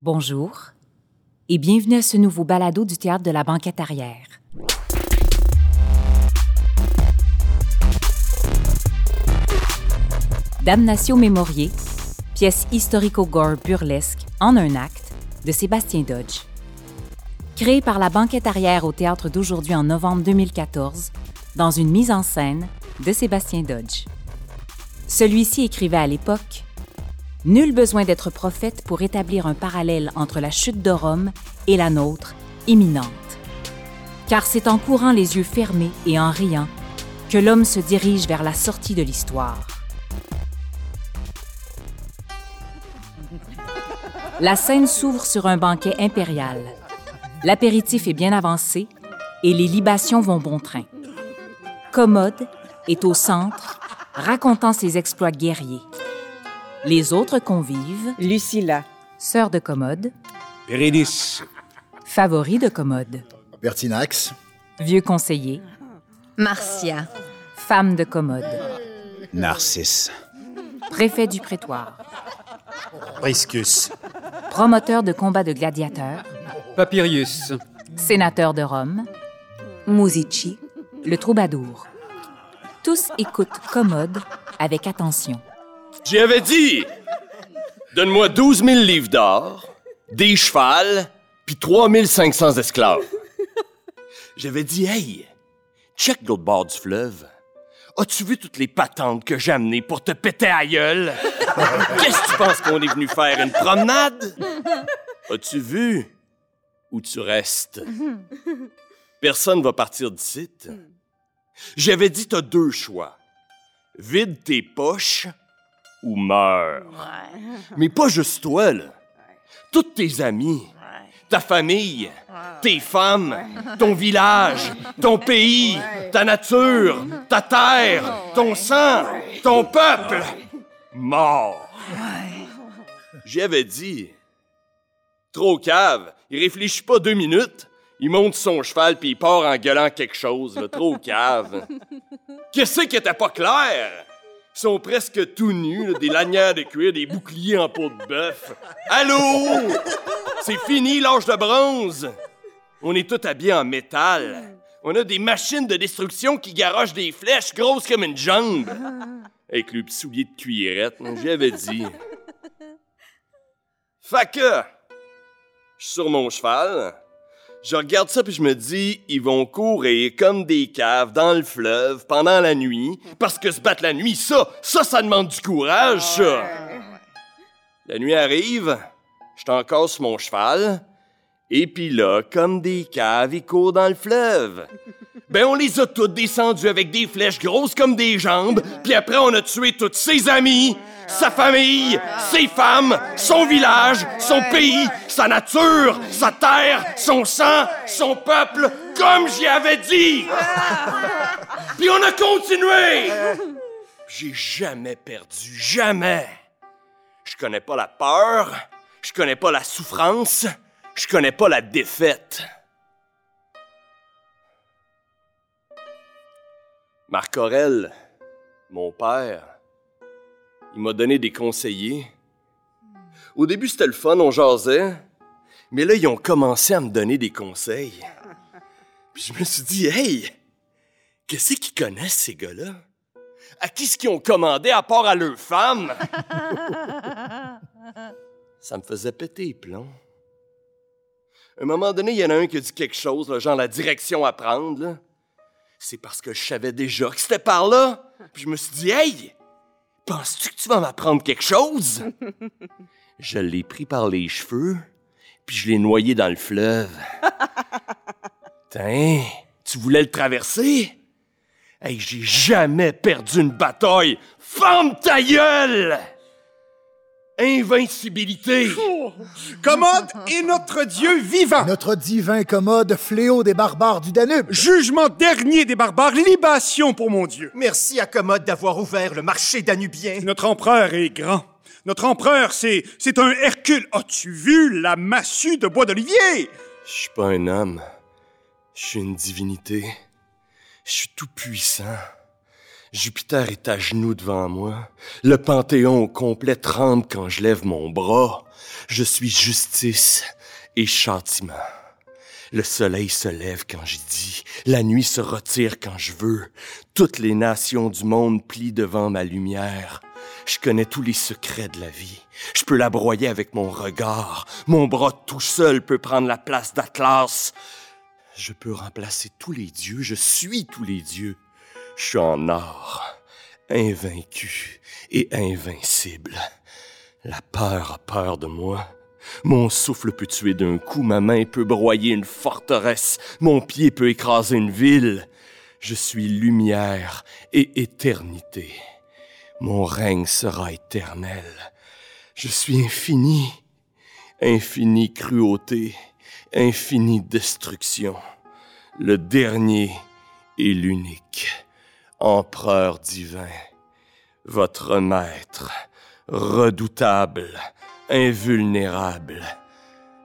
Bonjour et bienvenue à ce nouveau balado du théâtre de la banquette arrière. Damnatio Mémorier, pièce historico-gore burlesque en un acte de Sébastien Dodge. Créée par la banquette arrière au théâtre d'aujourd'hui en novembre 2014, dans une mise en scène de Sébastien Dodge. Celui-ci écrivait à l'époque Nul besoin d'être prophète pour établir un parallèle entre la chute de Rome et la nôtre, imminente. Car c'est en courant les yeux fermés et en riant que l'homme se dirige vers la sortie de l'histoire. La scène s'ouvre sur un banquet impérial. L'apéritif est bien avancé et les libations vont bon train. Commode est au centre, racontant ses exploits guerriers. Les autres convives, Lucilla. sœur de Commode, Bérénice. favori de Commode, Pertinax, vieux conseiller, Marcia. femme de Commode, Narcisse. préfet du prétoire, Priscus. promoteur de combats de gladiateurs, Papirius. sénateur de Rome, Musici. le troubadour. Tous écoutent Commode avec attention. J'y avais dit! Donne-moi 12 000 livres d'or, des chevals, puis 3500 esclaves. J'avais dit, hey, check l'autre bord du fleuve. As-tu vu toutes les patentes que j'ai amenées pour te péter à gueule? Qu'est-ce que tu penses qu'on est venu faire, une promenade? As-tu vu où tu restes? Personne va partir d'ici. J'avais dit, t'as deux choix. Vide tes poches ou meurs. Mais pas juste toi, là. Toutes tes amis, ta famille, tes femmes, ton village, ton pays, ta nature, ta terre, ton sang, ton peuple. Mort. J'y avais dit. Trop cave. Il réfléchit pas deux minutes. Il monte son cheval puis il part en gueulant quelque chose. là. Trop cave. Qu'est-ce qui était pas clair? Ils sont presque tout nus, des lanières de cuir, des boucliers en peau de bœuf. Allô? C'est fini l'âge de bronze. On est tous habillés en métal. On a des machines de destruction qui garochent des flèches grosses comme une jambe. Avec le petit soulier de cuirette, j'avais dit. Fait sur mon cheval, je regarde ça puis je me dis, ils vont courir comme des caves dans le fleuve pendant la nuit, parce que se battre la nuit, ça, ça, ça demande du courage, ça. La nuit arrive, je suis encore sur mon cheval, et puis là, comme des caves, ils courent dans le fleuve. Ben, on les a tous descendus avec des flèches grosses comme des jambes, puis après, on a tué tous ses amis, sa famille, ses femmes, son village, son pays, sa nature, sa terre, son sang, son peuple, comme j'y avais dit. Puis on a continué. J'ai jamais perdu, jamais. Je connais pas la peur, je connais pas la souffrance, je connais pas la défaite. Marc Aurel, mon père, il m'a donné des conseillers. Au début, c'était le fun, on jasait. Mais là, ils ont commencé à me donner des conseils. Puis je me suis dit, hey, qu'est-ce qu'ils connaissent, ces gars-là? À qui est-ce qu'ils ont commandé à part à leurs femmes? Ça me faisait péter les plombs. À un moment donné, il y en a un qui a dit quelque chose, là, genre la direction à prendre. C'est parce que je savais déjà que c'était par là. Puis je me suis dit, hey, penses-tu que tu vas m'apprendre quelque chose? je l'ai pris par les cheveux, puis je l'ai noyé dans le fleuve. Tiens, tu voulais le traverser? Hey, j'ai jamais perdu une bataille. Ferme ta gueule! Invincibilité! Commode est notre Dieu vivant. notre divin commode, fléau des barbares du Danube. Jugement dernier des barbares, libation pour mon Dieu. Merci à Commode d'avoir ouvert le marché danubien. Notre empereur est grand. Notre empereur, c'est, c'est un Hercule. As-tu vu la massue de bois d'olivier? Je suis pas un homme. Je suis une divinité. Je suis tout puissant. Jupiter est à genoux devant moi. Le Panthéon au complet tremble quand je lève mon bras. Je suis justice et châtiment. Le soleil se lève quand je dis, la nuit se retire quand je veux. Toutes les nations du monde plient devant ma lumière. Je connais tous les secrets de la vie. Je peux la broyer avec mon regard. Mon bras tout seul peut prendre la place d'Atlas. Je peux remplacer tous les dieux. Je suis tous les dieux. Je suis en or, invaincu et invincible. La peur a peur de moi. Mon souffle peut tuer d'un coup, ma main peut broyer une forteresse, mon pied peut écraser une ville. Je suis lumière et éternité. Mon règne sera éternel. Je suis infini, infinie cruauté, infinie destruction, le dernier et l'unique, empereur divin, votre maître, redoutable, invulnérable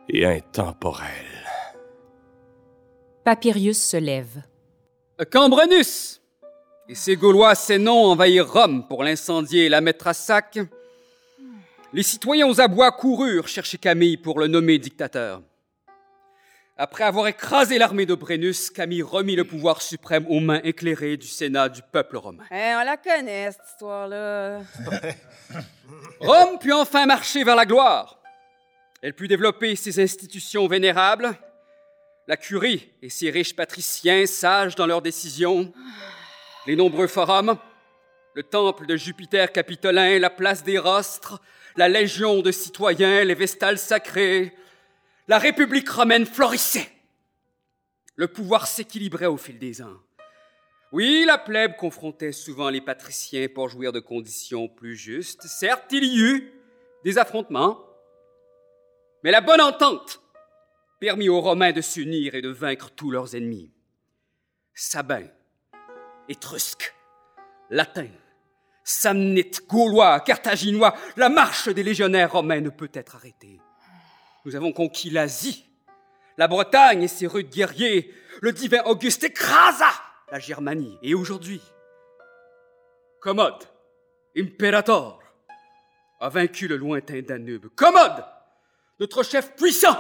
et intemporel. Papirius se lève. Cambrenus et ses Gaulois noms envahirent Rome pour l'incendier et la mettre à sac. Les citoyens aux abois coururent chercher Camille pour le nommer dictateur. Après avoir écrasé l'armée de Brennus, Camille remit le pouvoir suprême aux mains éclairées du Sénat du peuple romain. Eh, on la connaît, cette histoire-là. Rome put enfin marcher vers la gloire. Elle put développer ses institutions vénérables, la curie et ses riches patriciens sages dans leurs décisions, les nombreux forums, le temple de Jupiter capitolin, la place des rostres, la légion de citoyens, les vestales sacrées, la République romaine florissait. Le pouvoir s'équilibrait au fil des ans. Oui, la plèbe confrontait souvent les patriciens pour jouir de conditions plus justes. Certes, il y eut des affrontements, mais la bonne entente permit aux Romains de s'unir et de vaincre tous leurs ennemis. Sabins, Étrusques, Latins, Samnites, Gaulois, Carthaginois, la marche des légionnaires romains ne peut être arrêtée. Nous avons conquis l'Asie, la Bretagne et ses rudes guerriers. Le divin Auguste écrasa la Germanie. Et aujourd'hui, Commode, Imperator, a vaincu le lointain Danube. Commode, notre chef puissant,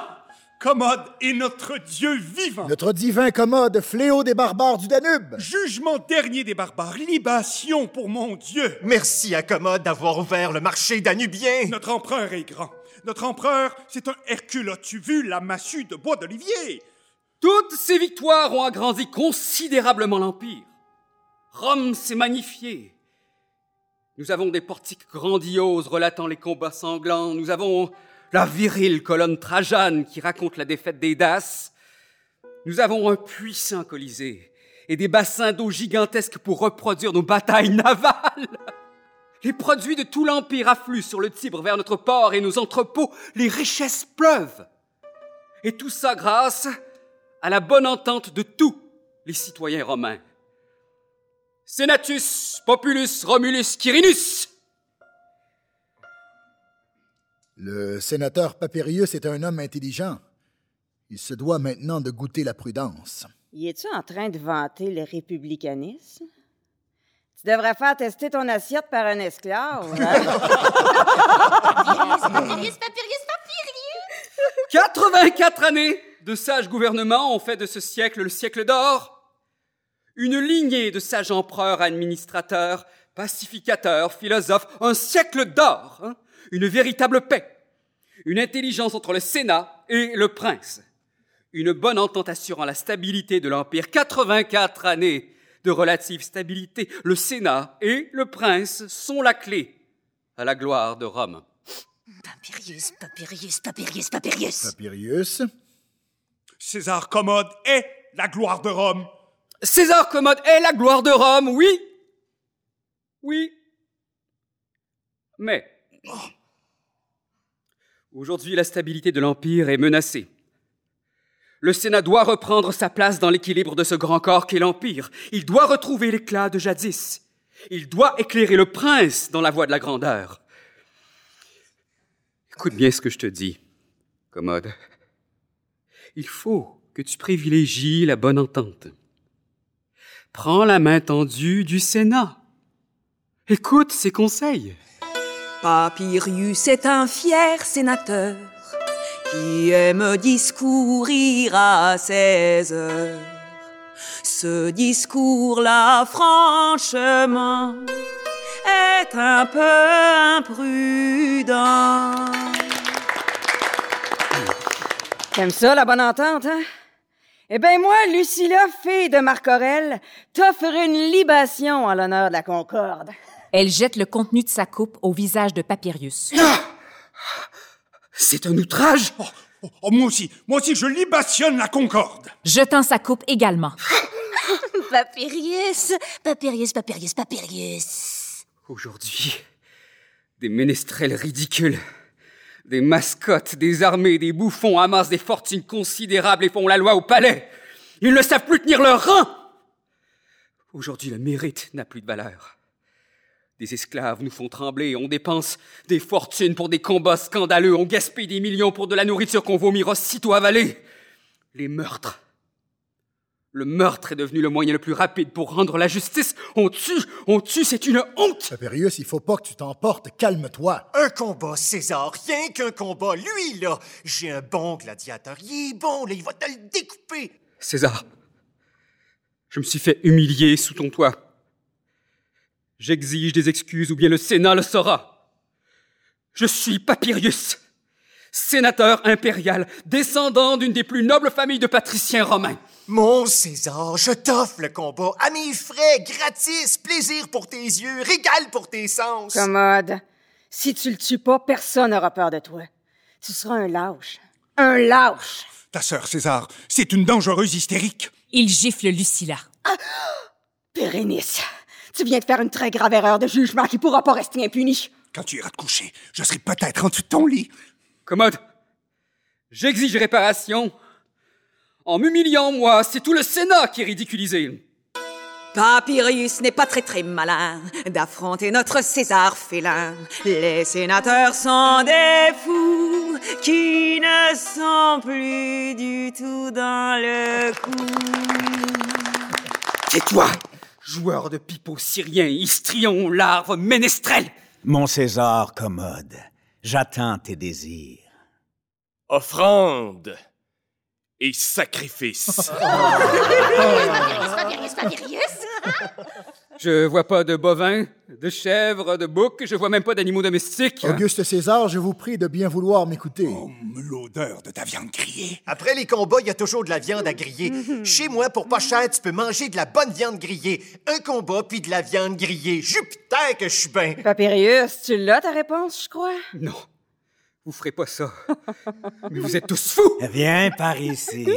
Commode est notre Dieu vivant. Notre divin commode, fléau des barbares du Danube. Jugement dernier des barbares, libation pour mon Dieu. Merci à Commode d'avoir ouvert le marché danubien. Notre empereur est grand. Notre empereur, c'est un Hercule. As-tu vu la massue de bois d'olivier? Toutes ces victoires ont agrandi considérablement l'Empire. Rome s'est magnifiée. Nous avons des portiques grandioses relatant les combats sanglants. Nous avons la virile colonne Trajane qui raconte la défaite des Daces. Nous avons un puissant Colisée et des bassins d'eau gigantesques pour reproduire nos batailles navales. Les produits de tout l'Empire affluent sur le Tibre vers notre port et nos entrepôts. Les richesses pleuvent. Et tout ça grâce à la bonne entente de tous les citoyens romains. Senatus, Populus, Romulus, Quirinus, Le sénateur Papirius est un homme intelligent. Il se doit maintenant de goûter la prudence. Y es-tu en train de vanter le républicanisme? Tu devrais faire tester ton assiette par un esclave. Papyrus, papyrus, papyrus! 84 années de sages gouvernements ont fait de ce siècle le siècle d'or. Une lignée de sages empereurs, administrateurs, pacificateurs, philosophes, un siècle d'or, hein? Une véritable paix, une intelligence entre le Sénat et le prince, une bonne entente assurant la stabilité de l'Empire, 84 années de relative stabilité. Le Sénat et le prince sont la clé à la gloire de Rome. Papyrus, papyrus, papyrus, papyrus! Papirius, César Commode est la gloire de Rome. César Commode est la gloire de Rome, oui. Oui. Mais aujourd'hui, la stabilité de l'Empire est menacée. Le Sénat doit reprendre sa place dans l'équilibre de ce grand corps qu'est l'Empire. Il doit retrouver l'éclat de jadis. Il doit éclairer le prince dans la voie de la grandeur. Écoute bien ce que je te dis, Commode. Il faut que tu privilégies la bonne entente. Prends la main tendue du Sénat. Écoute ses conseils. Papyrus est un fier sénateur qui aime discourir à ses heures. Ce discours-là, franchement, est un peu imprudent. T'aimes ça, la bonne entente, hein? Eh bien, moi, Lucilla, fille de Marc Aurel, t'offre une libation en l'honneur de la Concorde. Elle jette le contenu de sa coupe au visage de Papyrus. C'est un outrage. Oh, oh, oh, moi aussi, moi aussi, je libationne la Concorde. Jetant sa coupe également. Papyrus, Papyrus, Papyrus, Papyrus. Aujourd'hui, des ménestrels ridicules, des mascottes, des armées, des bouffons amassent des fortunes considérables et font la loi au palais. Ils ne savent plus tenir leur rang. Aujourd'hui, le mérite n'a plus de valeur. Des esclaves nous font trembler, on dépense des fortunes pour des combats scandaleux, on gaspille des millions pour de la nourriture qu'on vomira aussitôt avalée. Les meurtres. Le meurtre est devenu le moyen le plus rapide pour rendre la justice. On tue, on tue, c'est une honte. Papyrus, il faut pas que tu t'emportes. Calme-toi. Un combat, César, rien qu'un combat. Lui, là, j'ai un bon gladiateur. Il est bon, là, il va te le découper. César, je me suis fait humilier sous ton toit. J'exige des excuses ou bien le Sénat le saura. Je suis Papyrius, sénateur impérial, descendant d'une des plus nobles familles de patriciens romains. Mon César, je t'offre le combat à mes frais, gratis, plaisir pour tes yeux, régal pour tes sens. Commode, si tu le tues pas, personne n'aura peur de toi. Tu seras un lâche. Un lâche. Ta sœur, César, c'est une dangereuse hystérique. Il gifle Lucilla. Pérénice, tu viens de faire une très grave erreur de jugement qui pourra pas rester impunie. Quand tu iras te coucher, je serai peut-être en dessous de ton lit. Commode, j'exige réparation. En m'humiliant, moi, c'est tout le Sénat qui est ridiculisé. Papyrus n'est pas très très malin d'affronter notre César félin. Les sénateurs sont des fous qui ne sont plus du tout dans le coup. Tais-toi, joueur de pipeaux syriens, histrions, larves, ménestrels. Mon César commode, j'attends tes désirs. Offrande et sacrifice. Je vois pas de bovins, de chèvres, de boucs, je vois même pas d'animaux domestiques. Auguste César, je vous prie de bien vouloir m'écouter. L'odeur de ta viande grillée. Après les combats, il y a toujours de la viande à griller. Chez moi, pour pas cher, tu peux manger de la bonne viande grillée. Un combat, puis de la viande grillée. Jupiter que je suis bien. Papyrus, tu l'as ta réponse, je crois? Non, vous ferez pas ça. Mais vous êtes tous fous. Viens par ici.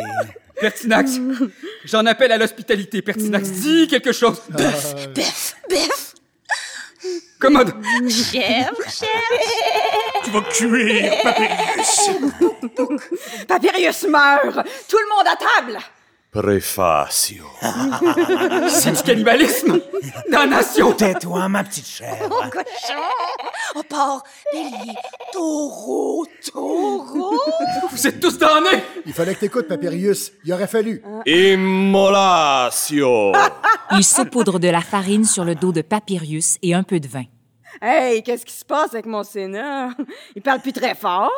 Pertinax, j'en appelle à l'hospitalité. Pertinax, dis quelque chose. Bœuf, bœuf. Commode, Chèvre, chèvre. Tu vas cuire, Papyrus. Papyrus meurt! Tout le monde à table! Préfacio. c'est du cannibalisme. Damnation. Tais-toi, ma petite chèvre. Cochon. Oh, porc, bélier, taureau, taureau. Vous êtes tous damnés. Il fallait que t'écoutes, Papyrus. Il aurait fallu. Immolatio. Il saupoudre de la farine sur le dos de Papyrus et un peu de vin. Hey, qu'est-ce qui se passe avec mon Sénat? Il parle plus très fort?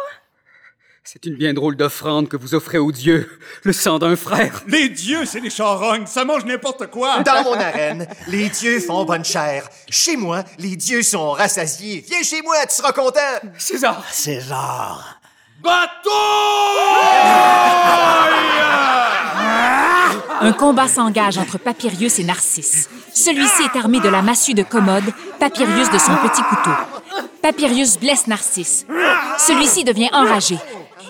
C'est une bien drôle d'offrande que vous offrez aux dieux, le sang d'un frère. Les dieux, c'est des charognes. Ça mange n'importe quoi. Dans mon arène, les dieux font bonne chair. Chez moi, les dieux sont rassasiés. Viens chez moi, tu seras content. César, César. Un combat s'engage entre Papyrus et Narcisse. Celui-ci est armé de la massue de Commode, Papyrus de son petit couteau. Papyrus blesse Narcisse. Celui-ci devient enragé.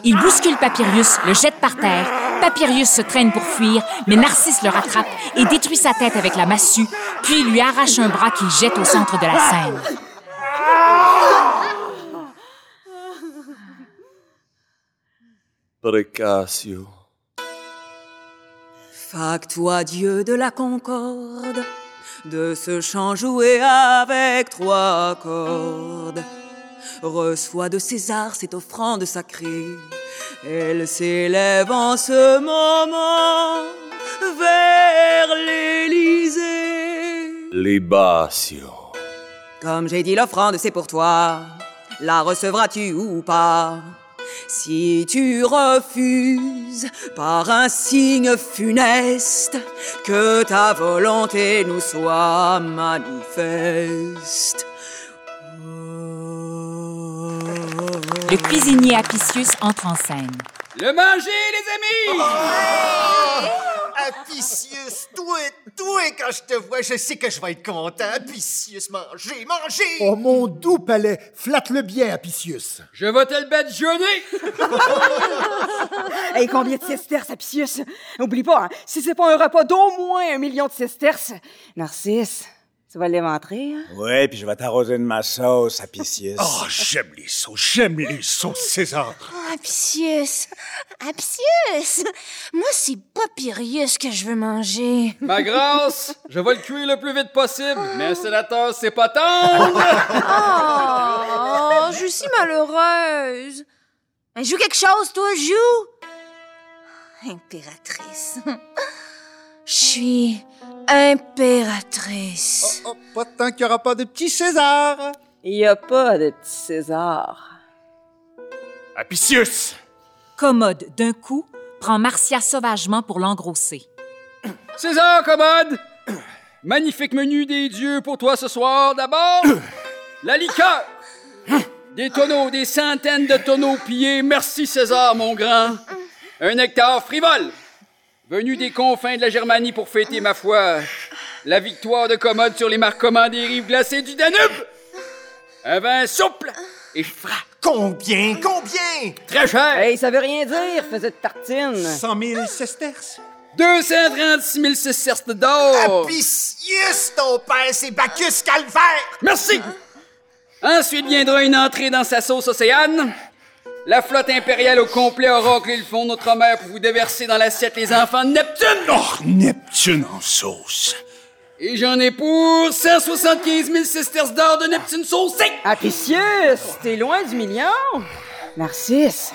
Il bouscule Papyrus, le jette par terre. Papyrus se traîne pour fuir, mais Narcisse le rattrape et détruit sa tête avec la massue, puis lui arrache un bras qu'il jette au centre de la scène. Précacio. Fac-toi, Dieu de la concorde, de ce chant joué avec trois cordes. Reçois de César cette offrande sacrée. Elle s'élève en ce moment vers l'Élysée. Libatio. Comme j'ai dit, l'offrande, c'est pour toi. La recevras-tu ou pas? Si tu refuses par un signe funeste, que ta volonté nous soit manifeste. Le cuisinier Apicius entre en scène. Le manger, les amis! Apicius, toi, toi, quand je te vois, je sais que je vais être content. Apicius, manger, manger! Oh, mon doux palais, flatte-le bien, Apicius. Je vais te le battre jeûner! Hey, combien de sesterces, Apicius? Oublie pas, hein, si c'est pas un repas d'au moins un million de sesterces, Narcisse, tu vas l'éventrer, hein? Ouais, puis je vais t'arroser de ma sauce, Apicius. Oh, j'aime les sauces, j'aime les sauces César. Oh, Apicius! Apicius! Moi, c'est Papirius que je veux manger. Ma grâce, je vais le cuire le plus vite possible, mais un sénateur, c'est pas tendre! Oh, je suis malheureuse. Joue quelque chose, toi, joue! Impératrice. Je suis impératrice. Oh, pas tant qu'il n'y aura pas de petit César. Il y a pas de petit César. Apicius! Commode, d'un coup, prend Marcia sauvagement pour l'engrosser. César, commode! Magnifique menu des dieux pour toi ce soir. D'abord, la liqueur. Des tonneaux, des centaines de tonneaux pillés. Merci César, mon grand. Un nectar frivole. Venu des confins de la Germanie pour fêter, ma foi, la victoire de Commode sur les marquements des rives glacées du Danube. Un vin souple et frais. Combien, combien? Très cher. Hey, ça veut rien dire, faisait de tartine. 100 000 sesterces. 236 000 sesterces d'or. Apicius, ton père, c'est Bacchus Calvaire! Merci. Ensuite viendra une entrée dans sa sauce océane. La flotte impériale au complet aura le fond de notre mer pour vous déverser dans l'assiette les enfants de Neptune. Oh, Neptune en sauce. Et j'en ai pour 175 000 sesterces d'or de Neptune saucée. Apicius, t'es loin du million. Narcisse,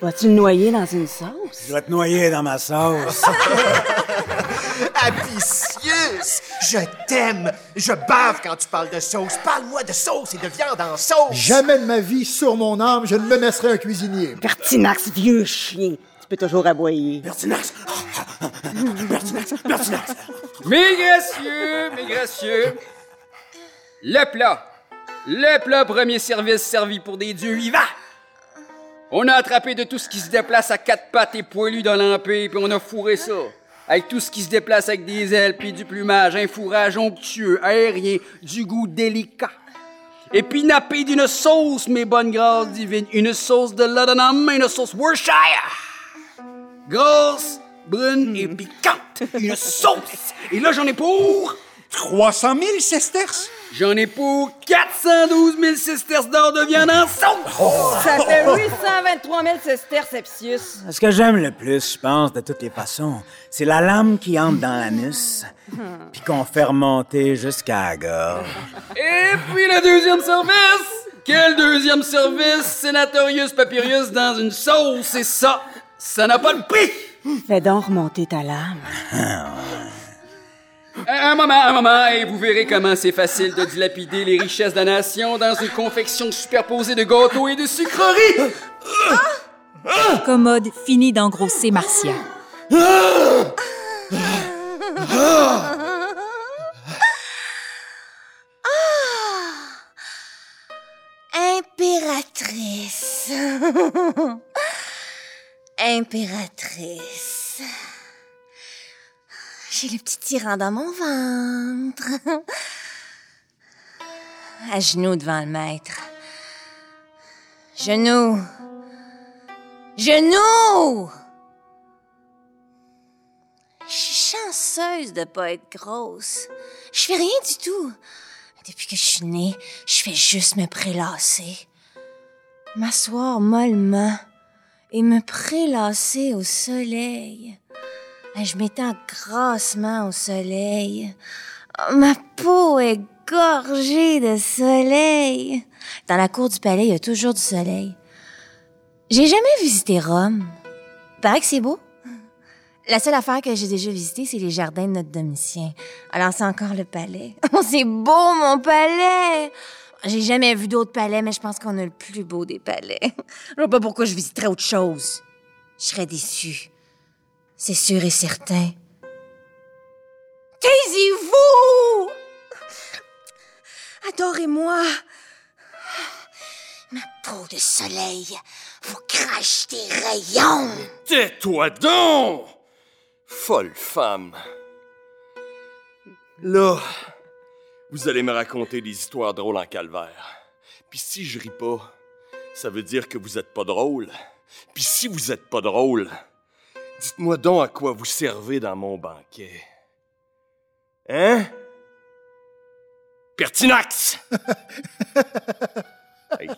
vas-tu le noyer dans une sauce? Je vais te noyer dans ma sauce. Apicius, je t'aime. Je bave quand tu parles de sauce. Parle-moi de sauce et de viande en sauce. Jamais de ma vie, sur mon âme, je ne menacerai un cuisinier. Pertinax, vieux chien. Tu peux toujours aboyer. Pertinax! Pertinax! Pertinax! Mes gracieux, mes gracieux, le plat, le plat premier service servi pour des dieux vivants. On a attrapé de tout ce qui se déplace à quatre pattes et poilu dans l'Empire, puis on a fourré ça. Avec tout ce qui se déplace avec des ailes, puis du plumage, un fourrage onctueux, aérien, du goût délicat. Et puis nappé d'une sauce, mes bonnes grâces divines, une sauce de laudanum, une sauce Worcestershire. Grosse, brune et piquante. Une sauce. Et là, j'en ai pour... 300 000 sesterces. J'en ai pour 412 000 sesterces d'or de viande en sauce. Ça fait 823 000 sesterces, Apicius. Ce que j'aime le plus, je pense, de toutes les façons, c'est la lame qui entre dans l'anus, puis qu'on fait remonter jusqu'à la gorge. Et puis le deuxième service. Quel deuxième service, Sénatorius Papyrus dans une sauce, c'est ça. Ça n'a pas de prix. Fais donc remonter ta lame. Un moment, un moment, et vous verrez comment c'est facile de dilapider les richesses de la nation dans une confection superposée de gâteaux et de sucreries. Commode finit d'engrosser Marcia. Impératrice. Impératrice. J'ai le petit tyran dans mon ventre. À genoux devant le maître. Genoux. Genoux! Je suis chanceuse de pas être grosse. Je fais rien du tout. Depuis que je suis née, je fais juste me prélasser. M'asseoir mollement et me prélasser au soleil. Je m'étends grassement au soleil. Oh, Ma peau est gorgée de soleil. Dans la cour du palais, il y a toujours du soleil. J'ai jamais visité Rome. Paraît que c'est beau. La seule affaire que j'ai déjà visitée, c'est les jardins de notre Domitien. Alors, c'est encore le palais. Oh, c'est beau, mon palais! J'ai jamais vu d'autres palais, mais je pense qu'on a le plus beau des palais. Je vois pas pourquoi je visiterais autre chose. Je serais déçue. C'est sûr et certain. Taisez-vous! Adorez-moi. Ma peau de soleil vous crache tes rayons. Tais-toi donc! Folle femme. Là, vous allez me raconter des histoires drôles en calvaire. Puis si je ris pas, ça veut dire que vous êtes pas drôle. Puis si vous êtes pas drôle, dites-moi donc à quoi vous servez dans mon banquet. Hein? Pertinax! hey.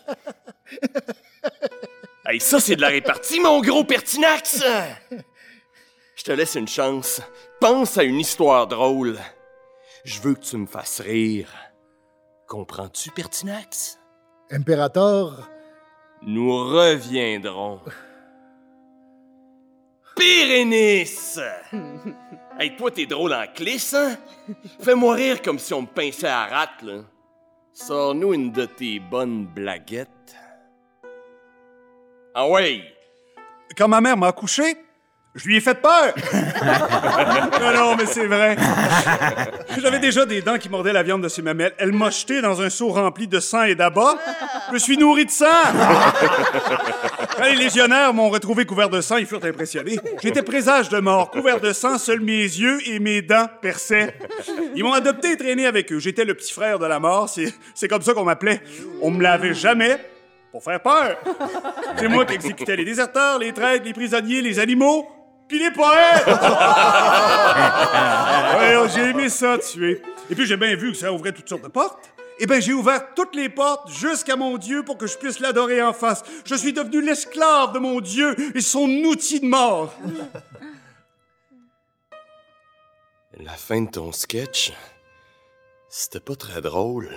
Hey, ça, c'est de la répartie, mon gros Pertinax! Je te laisse une chance. Pense à une histoire drôle. Je veux que tu me fasses rire. Comprends-tu, Pertinax? Impérator, Nous reviendrons. Pyrénis! hey, toi, t'es drôle en clisse, hein? Fais-moi rire comme si on me pinçait à rate, là. Sors-nous une de tes bonnes blaguettes. Ah ouais! Quand ma mère m'a accouché, je lui ai fait peur. non, non, mais c'est vrai. J'avais déjà des dents qui mordaient la viande de ses mamelles. Elle m'a jeté dans un seau rempli de sang et d'abat. Je me suis nourri de sang. Quand les légionnaires m'ont retrouvé couvert de sang, ils furent impressionnés. J'étais présage de mort, couvert de sang, seuls mes yeux et mes dents perçaient. Ils m'ont adopté et traîné avec eux. J'étais le petit frère de la mort. C'est, comme ça qu'on m'appelait. On me l'avait jamais pour faire peur. C'est moi qui exécutais les déserteurs, les traîtres, les prisonniers, les animaux, puis les poètes. ouais, j'ai aimé ça, tuer. Et puis j'ai bien vu que ça ouvrait toutes sortes de portes. Eh bien, j'ai ouvert toutes les portes jusqu'à mon Dieu pour que je puisse l'adorer en face. Je suis devenu l'esclave de mon Dieu et son outil de mort. La fin de ton sketch, c'était pas très drôle.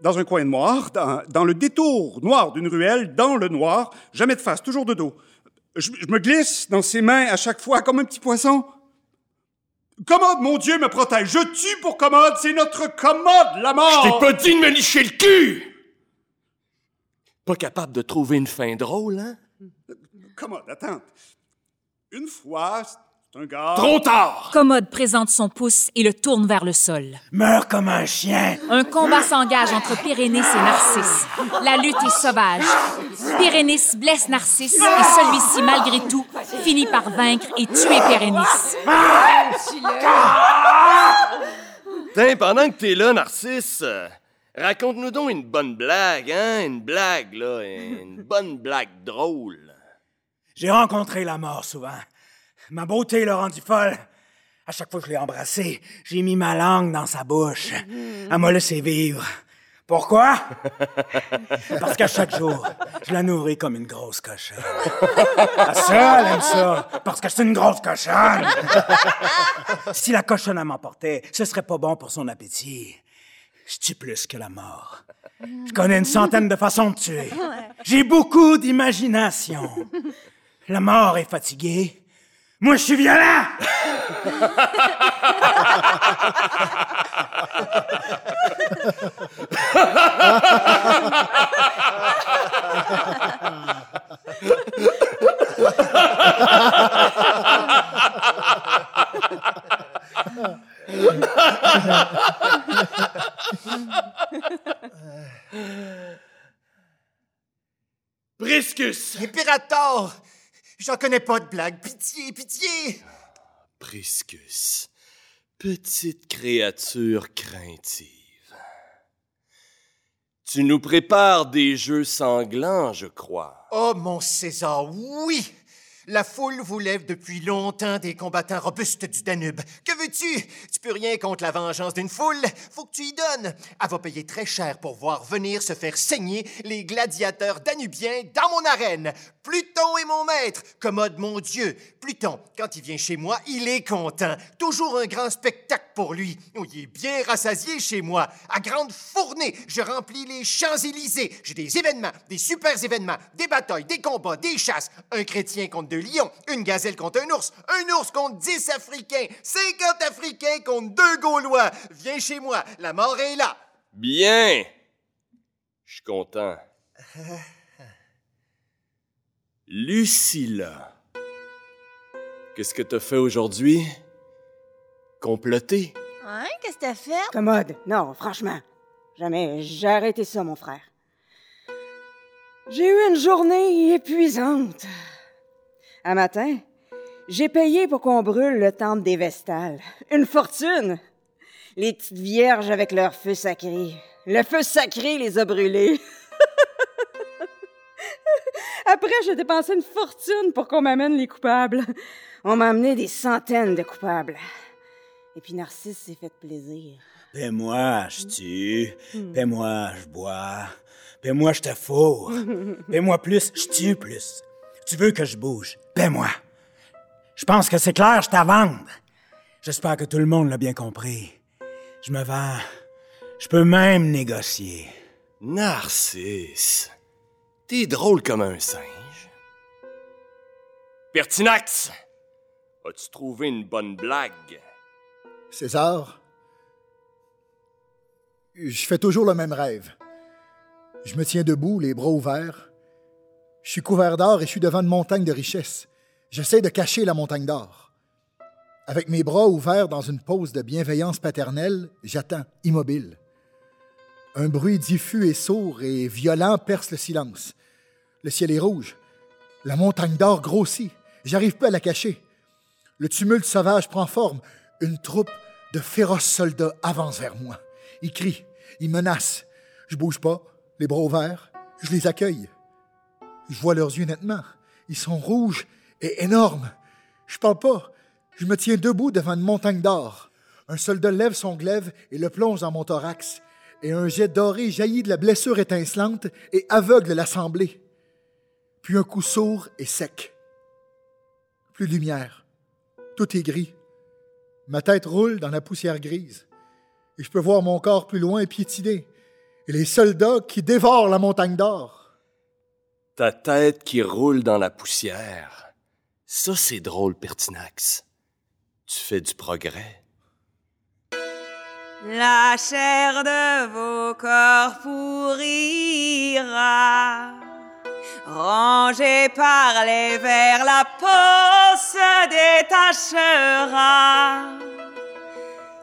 Dans un coin noir, dans, dans le détour noir d'une ruelle, dans le noir, jamais de face, toujours de dos. Je, je me glisse dans ses mains à chaque fois comme un petit poisson. Commode, mon Dieu, me protège. Je tue pour Commode, c'est notre Commode, la mort. Je t'ai pas dit de me licher le cul! Pas capable de trouver une fin drôle, hein? Commode, attends. Une fois, un gars. Trop tard! Commode présente son pouce et le tourne vers le sol. Meurs comme un chien. Un combat s'engage entre Pyrénis et Narcisse. La lutte est sauvage. Pyrénis blesse Narcisse et celui-ci, malgré tout, finit par vaincre et tuer Pyrénis. Tiens, pendant que t'es là, Narcisse, euh, raconte-nous donc une bonne blague, hein? Une blague, là. Une bonne blague drôle. J'ai rencontré la mort souvent. Ma beauté l'a rendu folle. À chaque fois que je l'ai embrassé, j'ai mis ma langue dans sa bouche. Elle m'a laissé vivre. Pourquoi? Parce qu'à chaque jour, je la nourris comme une grosse cochonne. Ah, ça, elle aime ça, parce que c'est une grosse cochonne. si la cochonne à m'emportait, ce serait pas bon pour son appétit. Je tue plus que la mort. Je connais une centaine de façons de tuer. J'ai beaucoup d'imagination. La mort est fatiguée. Moi, je suis violent! Priscus! Impérator! J'en connais pas de blague. Pitié, pitié! Priscus, petite créature craintive. Tu nous prépares des jeux sanglants, je crois. Oh, mon César, oui! La foule vous lève depuis longtemps des combattants robustes du Danube. Que veux-tu? Tu peux rien contre la vengeance d'une foule. Faut que tu y donnes. Elle va payer très cher pour voir venir se faire saigner les gladiateurs danubiens dans mon arène. Pluton est mon maître, commode mon Dieu. Pluton, quand il vient chez moi, il est content. Toujours un grand spectacle pour lui. Oh, il est bien rassasié chez moi. À grande fournée, je remplis les Champs-Élysées. J'ai des événements, des super événements, des batailles, des combats, des chasses. Un chrétien contre deux lions, une gazelle contre un ours, un ours contre dix Africains, cinquante Africains contre deux Gaulois. Viens chez moi, la mort est là. Bien. Je suis content. Lucilla. Qu'est-ce que t'as fait aujourd'hui? Comploter? Hein? Qu'est-ce que t'as fait? Commode. Non, franchement. Jamais. J'ai arrêté ça, mon frère. J'ai eu une journée épuisante. Un matin, j'ai payé pour qu'on brûle le temple des Vestales. Une fortune! Les petites vierges avec leur feu sacré. Le feu sacré les a brûlées. Après, j'ai dépensé une fortune pour qu'on m'amène les coupables. On m'a amené des centaines de coupables. Et puis Narcisse s'est fait plaisir. Paie-moi, je tue. Paie-moi, je bois. Paie-moi, je te fourre. Paie-moi plus, je tue plus. Tu veux que je bouge? Paie-moi. Je pense que c'est clair, je vendre. J'espère que tout le monde l'a bien compris. Je me vends. Je peux même négocier. Narcisse. T'es drôle comme un singe. Pertinax! As-tu trouvé une bonne blague? César, je fais toujours le même rêve. Je me tiens debout, les bras ouverts. Je suis couvert d'or et je suis devant une montagne de richesse. J'essaie de cacher la montagne d'or. Avec mes bras ouverts dans une pose de bienveillance paternelle, j'attends, immobile. Un bruit diffus et sourd et violent perce le silence. Le ciel est rouge. La montagne d'or grossit. J'arrive pas à la cacher. Le tumulte sauvage prend forme. Une troupe de féroces soldats avance vers moi. Ils crient, ils menacent. Je bouge pas, les bras ouverts. Je les accueille. Je vois leurs yeux nettement. Ils sont rouges et énormes. Je parle pas. Je me tiens debout devant une montagne d'or. Un soldat lève son glaive et le plonge dans mon thorax, et un jet doré jaillit de la blessure étincelante et aveugle l'assemblée. Puis un coup sourd et sec. Plus de lumière. Tout est gris. Ma tête roule dans la poussière grise, et je peux voir mon corps plus loin piétiner, et les soldats qui dévorent la montagne d'or. Ta tête qui roule dans la poussière. Ça, c'est drôle, Pertinax. Tu fais du progrès. La chair de vos corps pourrira, rangée par les vers, la peau se détachera.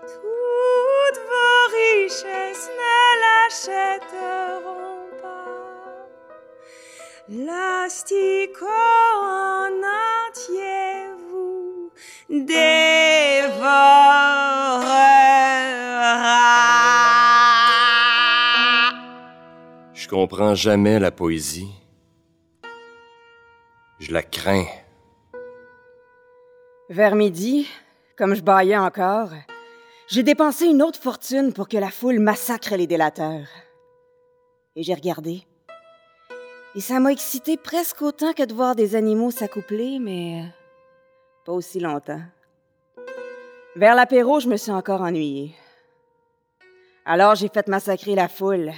Toutes vos richesses ne l'achèteront. L'asticot en entier vous dévorera. Je comprends jamais la poésie. Je la crains. Vers midi, comme je baillais encore, j'ai dépensé une autre fortune pour que la foule massacre les délateurs. Et j'ai regardé. Et ça m'a excité presque autant que de voir des animaux s'accoupler, mais pas aussi longtemps. Vers l'apéro, je me suis encore ennuyée. Alors j'ai fait massacrer la foule.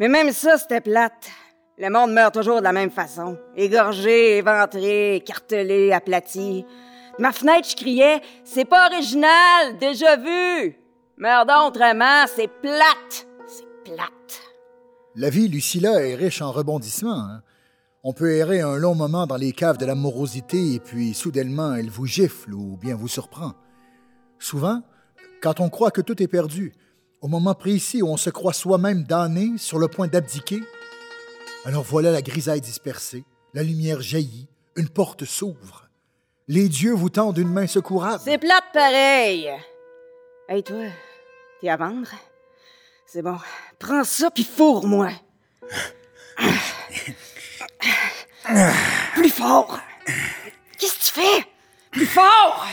Mais même ça, c'était plate. Le monde meurt toujours de la même façon. Égorgé, éventré, écartelé, aplati. De ma fenêtre, je criais C'est pas original, déjà vu! Meurs donc autrement, c'est plate! C'est plate! La vie, Lucilla, est riche en rebondissements. hein. On peut errer un long moment dans les caves de la morosité et puis soudainement elle vous gifle ou bien vous surprend. Souvent, quand on croit que tout est perdu, au moment précis où on se croit soi-même damné, sur le point d'abdiquer, alors voilà la grisaille dispersée, la lumière jaillit, une porte s'ouvre. Les dieux vous tendent une main secourable. C'est plate pareil! Hey toi, t'es à vendre? C'est bon. Prends ça puis fourre-moi. Plus fort! Qu'est-ce que tu fais? Plus fort!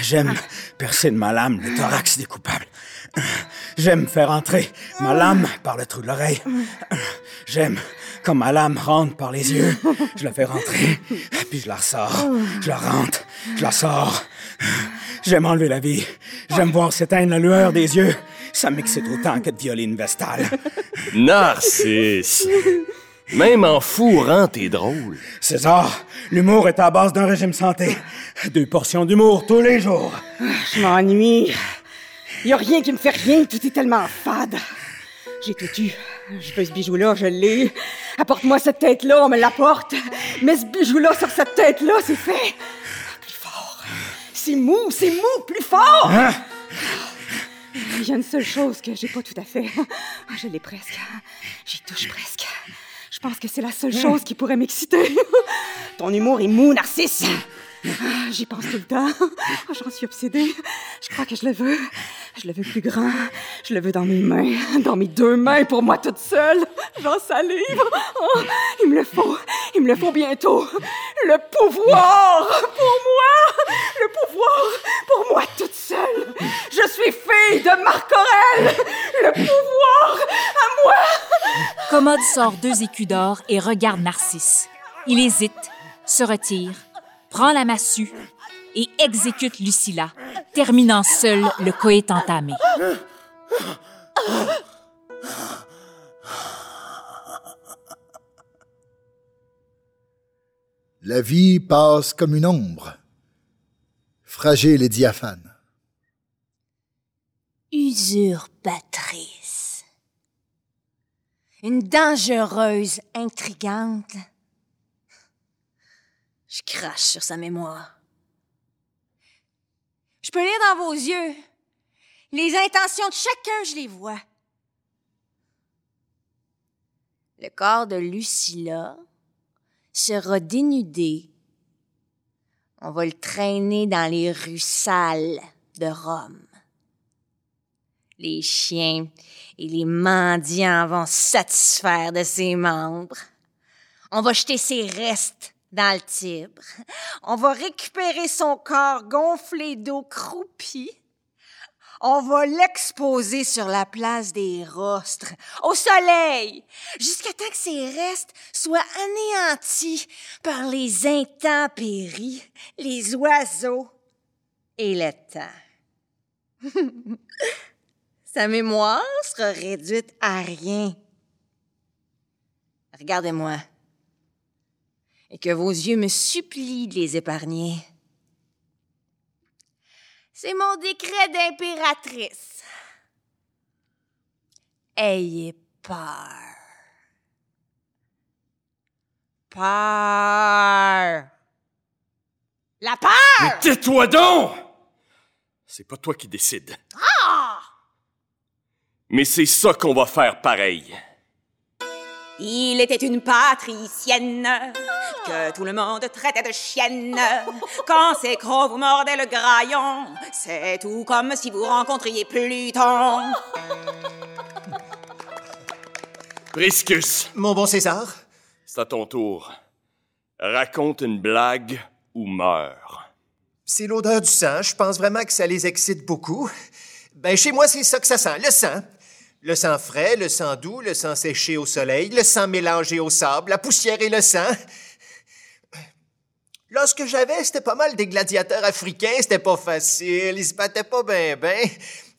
J'aime percer de ma lame le thorax des coupables. J'aime faire entrer ma lame par le trou de l'oreille. J'aime quand ma lame rentre par les yeux. Je la fais rentrer, puis je la ressors. Je la rentre, je la sors. J'aime enlever la vie. J'aime voir s'éteindre la lueur des yeux. Ça m'excite autant que de violer une vestale. Narcisse! Même en fourrant, t'es drôle. César, l'humour est à base d'un régime santé. Deux portions d'humour tous les jours. Je m'ennuie. Y a rien qui me fait rien, tout est tellement fade. J'ai tout eu. Je veux ce bijou-là, je l'ai. Apporte-moi cette tête-là, on me l'apporte. Mais ce bijou-là sur cette tête-là, c'est fait. Plus fort. C'est mou, c'est mou, plus fort! Hein? Il y a une seule chose que j'ai pas tout à fait. Je l'ai presque. J'y touche presque. Je pense que c'est la seule chose qui pourrait m'exciter. Ton humour est mou, Narcisse. Ah, J'y pense tout le temps. Ah, J'en suis obsédée. Je crois que je le veux. Je le veux plus grand. Je le veux dans mes mains. Dans mes deux mains pour moi toute seule. J'en salive. Oh, il me le faut. Il me le faut bientôt. Le pouvoir pour moi. Le pouvoir pour moi toute seule. Je suis fille de Marc Aurèle. Le pouvoir à moi. Commode sort deux écus d'or et regarde Narcisse. Il hésite, se retire, prend la massue et exécute Lucilla, terminant seul le coït entamé. La vie passe comme une ombre, fragile et diaphane. Usurpatrice. Une dangereuse intrigante. Crache sur sa mémoire. Je peux lire dans vos yeux. Les intentions de chacun, je les vois. Le corps de Lucilla sera dénudé. On va le traîner dans les rues sales de Rome. Les chiens et les mendiants vont satisfaire de ses membres. On va jeter ses restes dans le Tibre. On va récupérer son corps gonflé d'eau croupie. On va l'exposer sur la place des rostres, au soleil, jusqu'à temps que ses restes soient anéantis par les intempéries, les oiseaux et le temps. Sa mémoire sera réduite à rien. Regardez-moi. Et que vos yeux me supplient de les épargner. C'est mon décret d'impératrice. Ayez peur. Peur. La peur! Mais tais-toi donc! C'est pas toi qui décides. Ah! Mais c'est ça qu'on va faire pareil. Il était une patricienne que tout le monde traitait de chienne. Quand ces crocs vous mordaient le graillon, c'est tout comme si vous rencontriez Pluton. Priscus, Mon bon César, c'est à ton tour. Raconte une blague ou meurs. c'est l'odeur du sang. Je pense vraiment que ça les excite beaucoup. Ben, chez moi, c'est ça que ça sent, le sang. Le sang frais, le sang doux, le sang séché au soleil, le sang mélangé au sable, la poussière et le sang. Lorsque j'avais, c'était pas mal des gladiateurs africains, c'était pas facile, ils se battaient pas ben ben.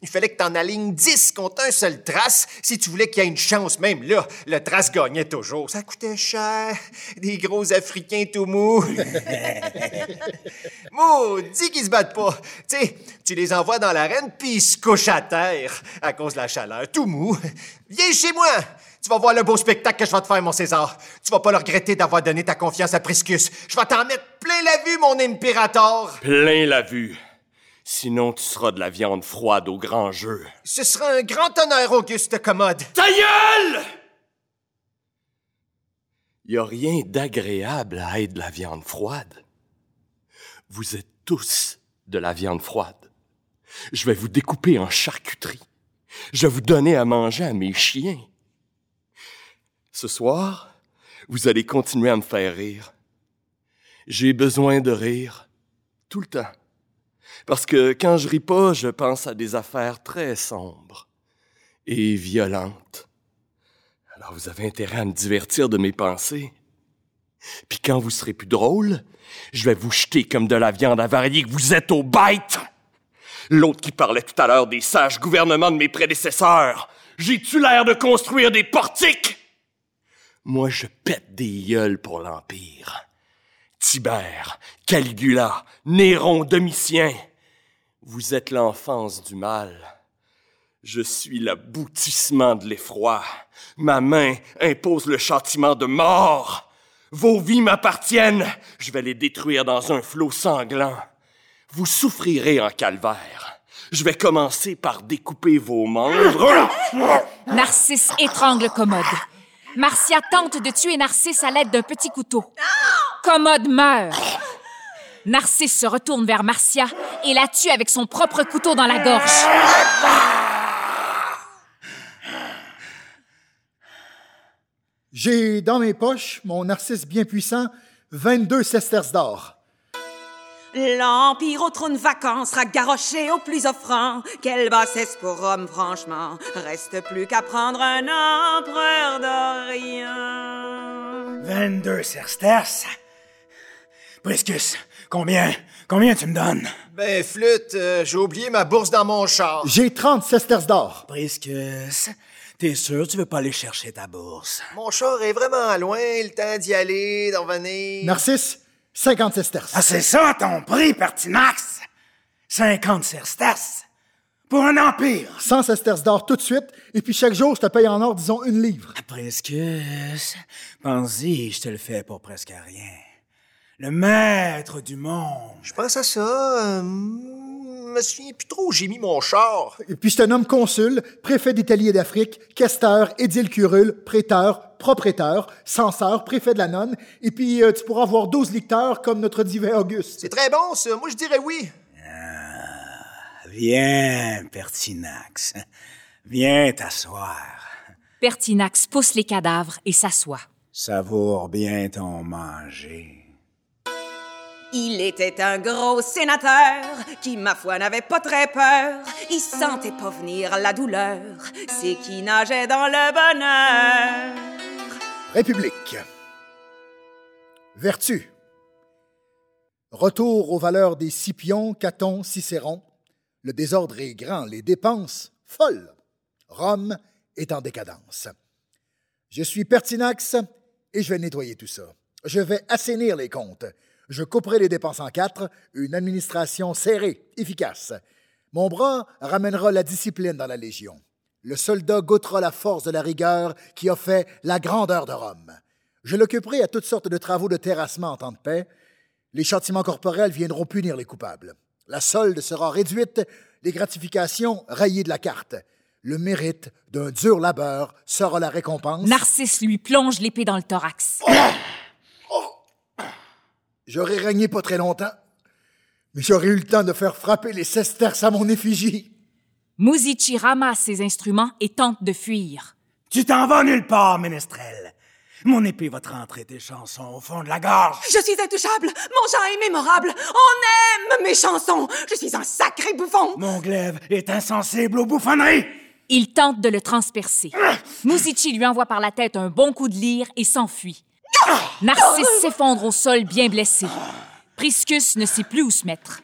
Il fallait que t'en alignes 10 contre un seul trace si tu voulais qu'il y ait une chance. Même là, le trace gagnait toujours. Ça coûtait cher. Des gros Africains tout mous. Maudit qu'ils se battent pas. Tu sais, tu les envoies dans l'arène, puis ils se couchent à terre à cause de la chaleur, tout mou. Viens chez moi! Tu vas voir le beau spectacle que je vais te faire, mon César. Tu vas pas le regretter d'avoir donné ta confiance à Priscus. Je vais t'en mettre plein la vue, mon impérator. Plein la vue. Sinon, tu seras de la viande froide au grand jeu. Ce sera un grand honneur, Auguste Commode. Ta gueule! Y a rien d'agréable à être de la viande froide. Vous êtes tous de la viande froide. Je vais vous découper en charcuterie. Je vais vous donner à manger à mes chiens. Ce soir, vous allez continuer à me faire rire. J'ai besoin de rire tout le temps. Parce que quand je ris pas, je pense à des affaires très sombres et violentes. Alors vous avez intérêt à me divertir de mes pensées. Puis quand vous serez plus drôle, je vais vous jeter comme de la viande avariée que vous êtes aux bêtes. L'autre qui parlait tout à l'heure des sages gouvernements de mes prédécesseurs. J'ai-tu l'air de construire des portiques? Moi, je pète des gueules pour l'Empire. Tibère, Caligula, Néron, Domitien. Vous êtes l'enfance du mal. Je suis l'aboutissement de l'effroi. Ma main impose le châtiment de mort. Vos vies m'appartiennent. Je vais les détruire dans un flot sanglant. Vous souffrirez en calvaire. Je vais commencer par découper vos membres. Narcisse étrangle Commode. Marcia tente de tuer Narcisse à l'aide d'un petit couteau. Commode meurt. Narcisse se retourne vers Marcia et la tue avec son propre couteau dans la gorge. J'ai dans mes poches, mon narcisse bien puissant, 22 sesterces d'or. L'Empire au trône vacant sera garoché au plus offrant. Quelle bassesse pour Rome, franchement. Reste plus qu'à prendre un empereur d'Orient. 22 sesterces? Priscus, combien, combien tu me donnes? Ben, flûte, euh, j'ai oublié ma bourse dans mon char. J'ai 30 sesterces d'or. Priscus, t'es sûr tu veux pas aller chercher ta bourse? Mon char est vraiment loin, le temps d'y aller, d'en revenir. Narcisse, 50 sesterces. Ah, c'est ça ton prix, Pertinax? 50 sesterces? Pour un empire? 100 sesterces d'or tout de suite, et puis chaque jour, je te paye en or, disons, une livre. Priscus, pense-y, je te le fais pour presque rien. Le maître du monde. Je pense à ça. Euh, me souviens plus trop où j'ai mis mon char. Et puis je te nomme consul, préfet d'Italie et d'Afrique, questeur, édile curule, prêteur, propriétaire, censeur, préfet de la nonne, et puis euh, tu pourras avoir 12 licteurs comme notre divin Auguste. C'est très bon, ça. Moi, je dirais oui. Viens, Pertinax. Viens t'asseoir. Pertinax pousse les cadavres et s'assoit. Savoure bien ton manger. Il était un gros sénateur qui, ma foi, n'avait pas très peur. Il sentait pas venir la douleur. C'est qui nageait dans le bonheur. République. Vertu. Retour aux valeurs des Scipion, Caton, Cicéron. Le désordre est grand, les dépenses folles. Rome est en décadence. Je suis Pertinax et je vais nettoyer tout ça. Je vais assainir les comptes. Je couperai les dépenses en quatre, une administration serrée, efficace. Mon bras ramènera la discipline dans la Légion. Le soldat goûtera la force de la rigueur qui a fait la grandeur de Rome. Je l'occuperai à toutes sortes de travaux de terrassement en temps de paix. Les châtiments corporels viendront punir les coupables. La solde sera réduite, les gratifications rayées de la carte. Le mérite d'un dur labeur sera la récompense. Narcisse lui plonge l'épée dans le thorax. J'aurais régné pas très longtemps, mais j'aurais eu le temps de faire frapper les sesterces à mon effigie. Musici ramasse ses instruments et tente de fuir. Tu t'en vas nulle part, ménestrel. Mon épée va te rentrer tes chansons au fond de la gorge. Je suis intouchable. Mon chant est mémorable. On aime mes chansons. Je suis un sacré bouffon. Mon glaive est insensible aux bouffonneries. Il tente de le transpercer. Musici lui envoie par la tête un bon coup de lyre et s'enfuit. Narcisse s'effondre au sol bien blessé. Priscus ne sait plus où se mettre.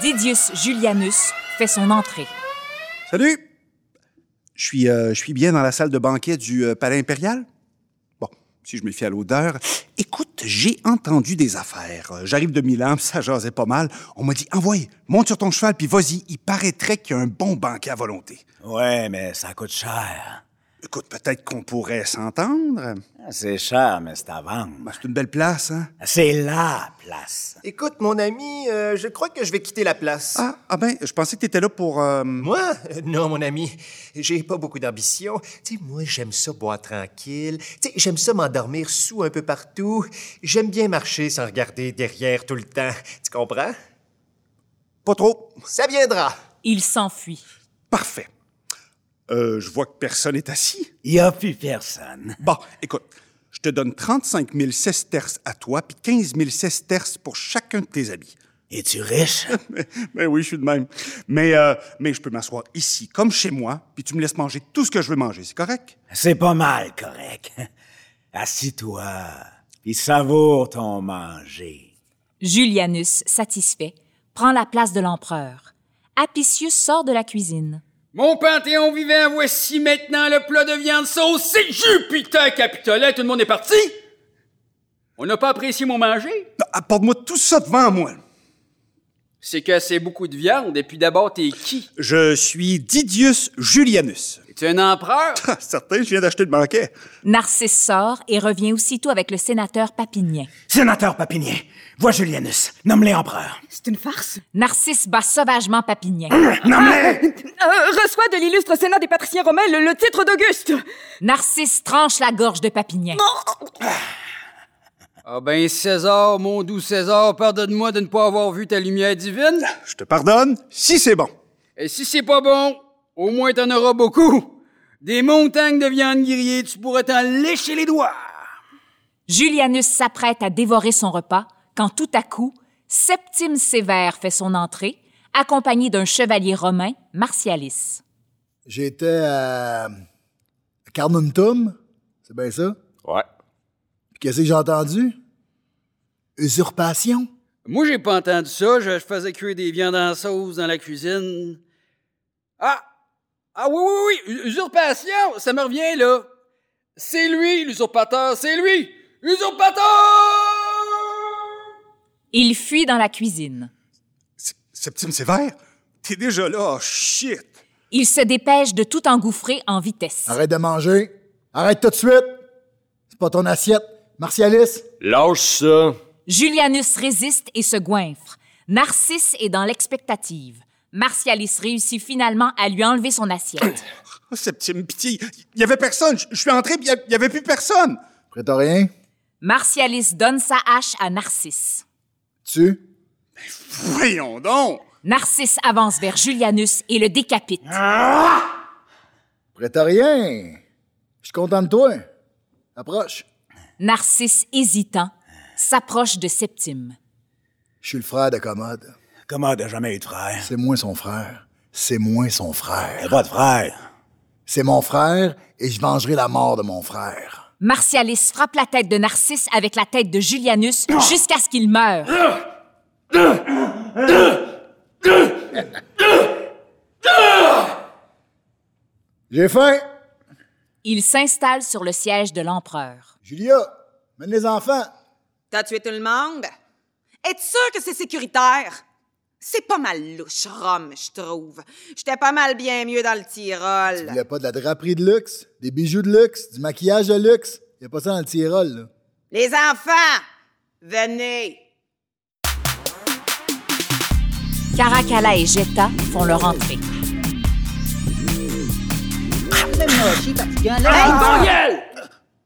Didius Julianus fait son entrée. Salut! Je suis, euh, bien dans la salle de banquet du euh, Palais impérial? Si je me fie à l'odeur. Écoute, j'ai entendu des affaires. J'arrive de Milan, ça jasait pas mal. On m'a dit, envoie, monte sur ton cheval, puis vas-y. Il paraîtrait qu'il y a un bon banquet à volonté. Ouais, mais ça coûte cher. Écoute, peut-être qu'on pourrait s'entendre. C'est cher, mais c'est à vendre. Ben, c'est une belle place, hein? C'est la place. Écoute, mon ami, euh, je crois que je vais quitter la place. Ah, ah ben, je pensais que t'étais là pour... euh, Moi? Euh, Non, mon ami. J'ai pas beaucoup d'ambition. Tu sais, moi, j'aime ça boire tranquille. Tu sais, j'aime ça m'endormir sous un peu partout. J'aime bien marcher sans regarder derrière tout le temps. Tu comprends? Pas trop. Ça viendra. Il s'enfuit. Parfait. Euh, je vois que personne est assis. Il y a plus personne. Bon, écoute, je te donne 35 000 sesterces à toi, puis 15 000 sesterces pour chacun de tes habits. Es-tu riche? mais, mais oui, je suis de même. Mais, euh, mais je peux m'asseoir ici, comme chez moi, puis tu me laisses manger tout ce que je veux manger, c'est correct? C'est pas mal correct. Assis-toi, puis savoure ton manger. Julianus, satisfait, prend la place de l'empereur. Apicius sort de la cuisine. Mon panthéon vivant, voici maintenant le plat de viande saucée. Jupiter Capitolet, tout le monde est parti? On n'a pas apprécié mon manger? Non, Apporte-moi tout ça devant moi. C'est que c'est beaucoup de viande, et puis d'abord, t'es qui? Je suis Didius Julianus. Es-tu un empereur? Ah, certain, je viens d'acheter le banquet. Narcisse sort et revient aussitôt avec le sénateur Papinien. Sénateur Papinien, vois Julianus, nomme-les empereur. C'est une farce. Narcisse bat sauvagement Papinien. Nomme-les! Euh, reçoit de l'illustre Sénat des patriciens romains le, le titre d'Auguste. Narcisse tranche la gorge de Papinien. Ah ben, César, mon doux César, pardonne-moi de ne pas avoir vu ta lumière divine. Je te pardonne si c'est bon. Et si c'est pas bon, au moins t'en auras beaucoup. Des montagnes de viande grillée, tu pourrais t'en lécher les doigts. Julianus s'apprête à dévorer son repas quand tout à coup, Septime Sévère fait son entrée, accompagné d'un chevalier romain, Martialis. J'étais à... Carnuntum, c'est bien ça? Ouais. Puis qu'est-ce que j'ai entendu? Usurpation? Moi, j'ai pas entendu ça. Je faisais cuire des viandes en sauce dans la cuisine. Ah! Ah oui, oui, oui! Usurpation! Ça me revient, là. C'est lui, l'usurpateur, c'est lui! Usurpateur! Il fuit dans la cuisine. Septime Sévère? T'es déjà là, oh shit! Il se dépêche de tout engouffrer en vitesse. Arrête de manger. Arrête tout de suite. C'est pas ton assiette. Martialis, Lâche ça. Julianus résiste et se goinfre. Narcisse est dans l'expectative. Martialis réussit finalement à lui enlever son assiette. Oh, Septime, pitié. Il y avait personne. Je suis entré, il y avait plus personne. prétorien, Martialis donne sa hache à Narcisse. Tu? Voyons donc. Narcisse avance vers Julianus et le décapite. Prétorien, je suis content de toi. Approche. Narcisse, hésitant, s'approche de Septime. Je suis le frère de Commode. Commode a jamais eu de frère. C'est moi son frère. C'est moi son frère. T'as pas de frère. C'est mon frère et je vengerai la mort de mon frère. Martialis frappe la tête de Narcisse avec la tête de Julianus jusqu'à ce qu'il meure. J'ai faim. Il s'installe sur le siège de l'empereur. Julia, mène les enfants. T'as tué tout le monde? Es-tu sûr que c'est sécuritaire? C'est pas mal louche, Rome, je trouve. J'étais pas mal bien mieux dans le Tyrol. Il n'y a pas de la draperie de luxe, des bijoux de luxe, du maquillage de luxe? Il n'y a pas ça dans le Tyrol, là. Les enfants, venez. Caracalla et Jetta font leur entrée.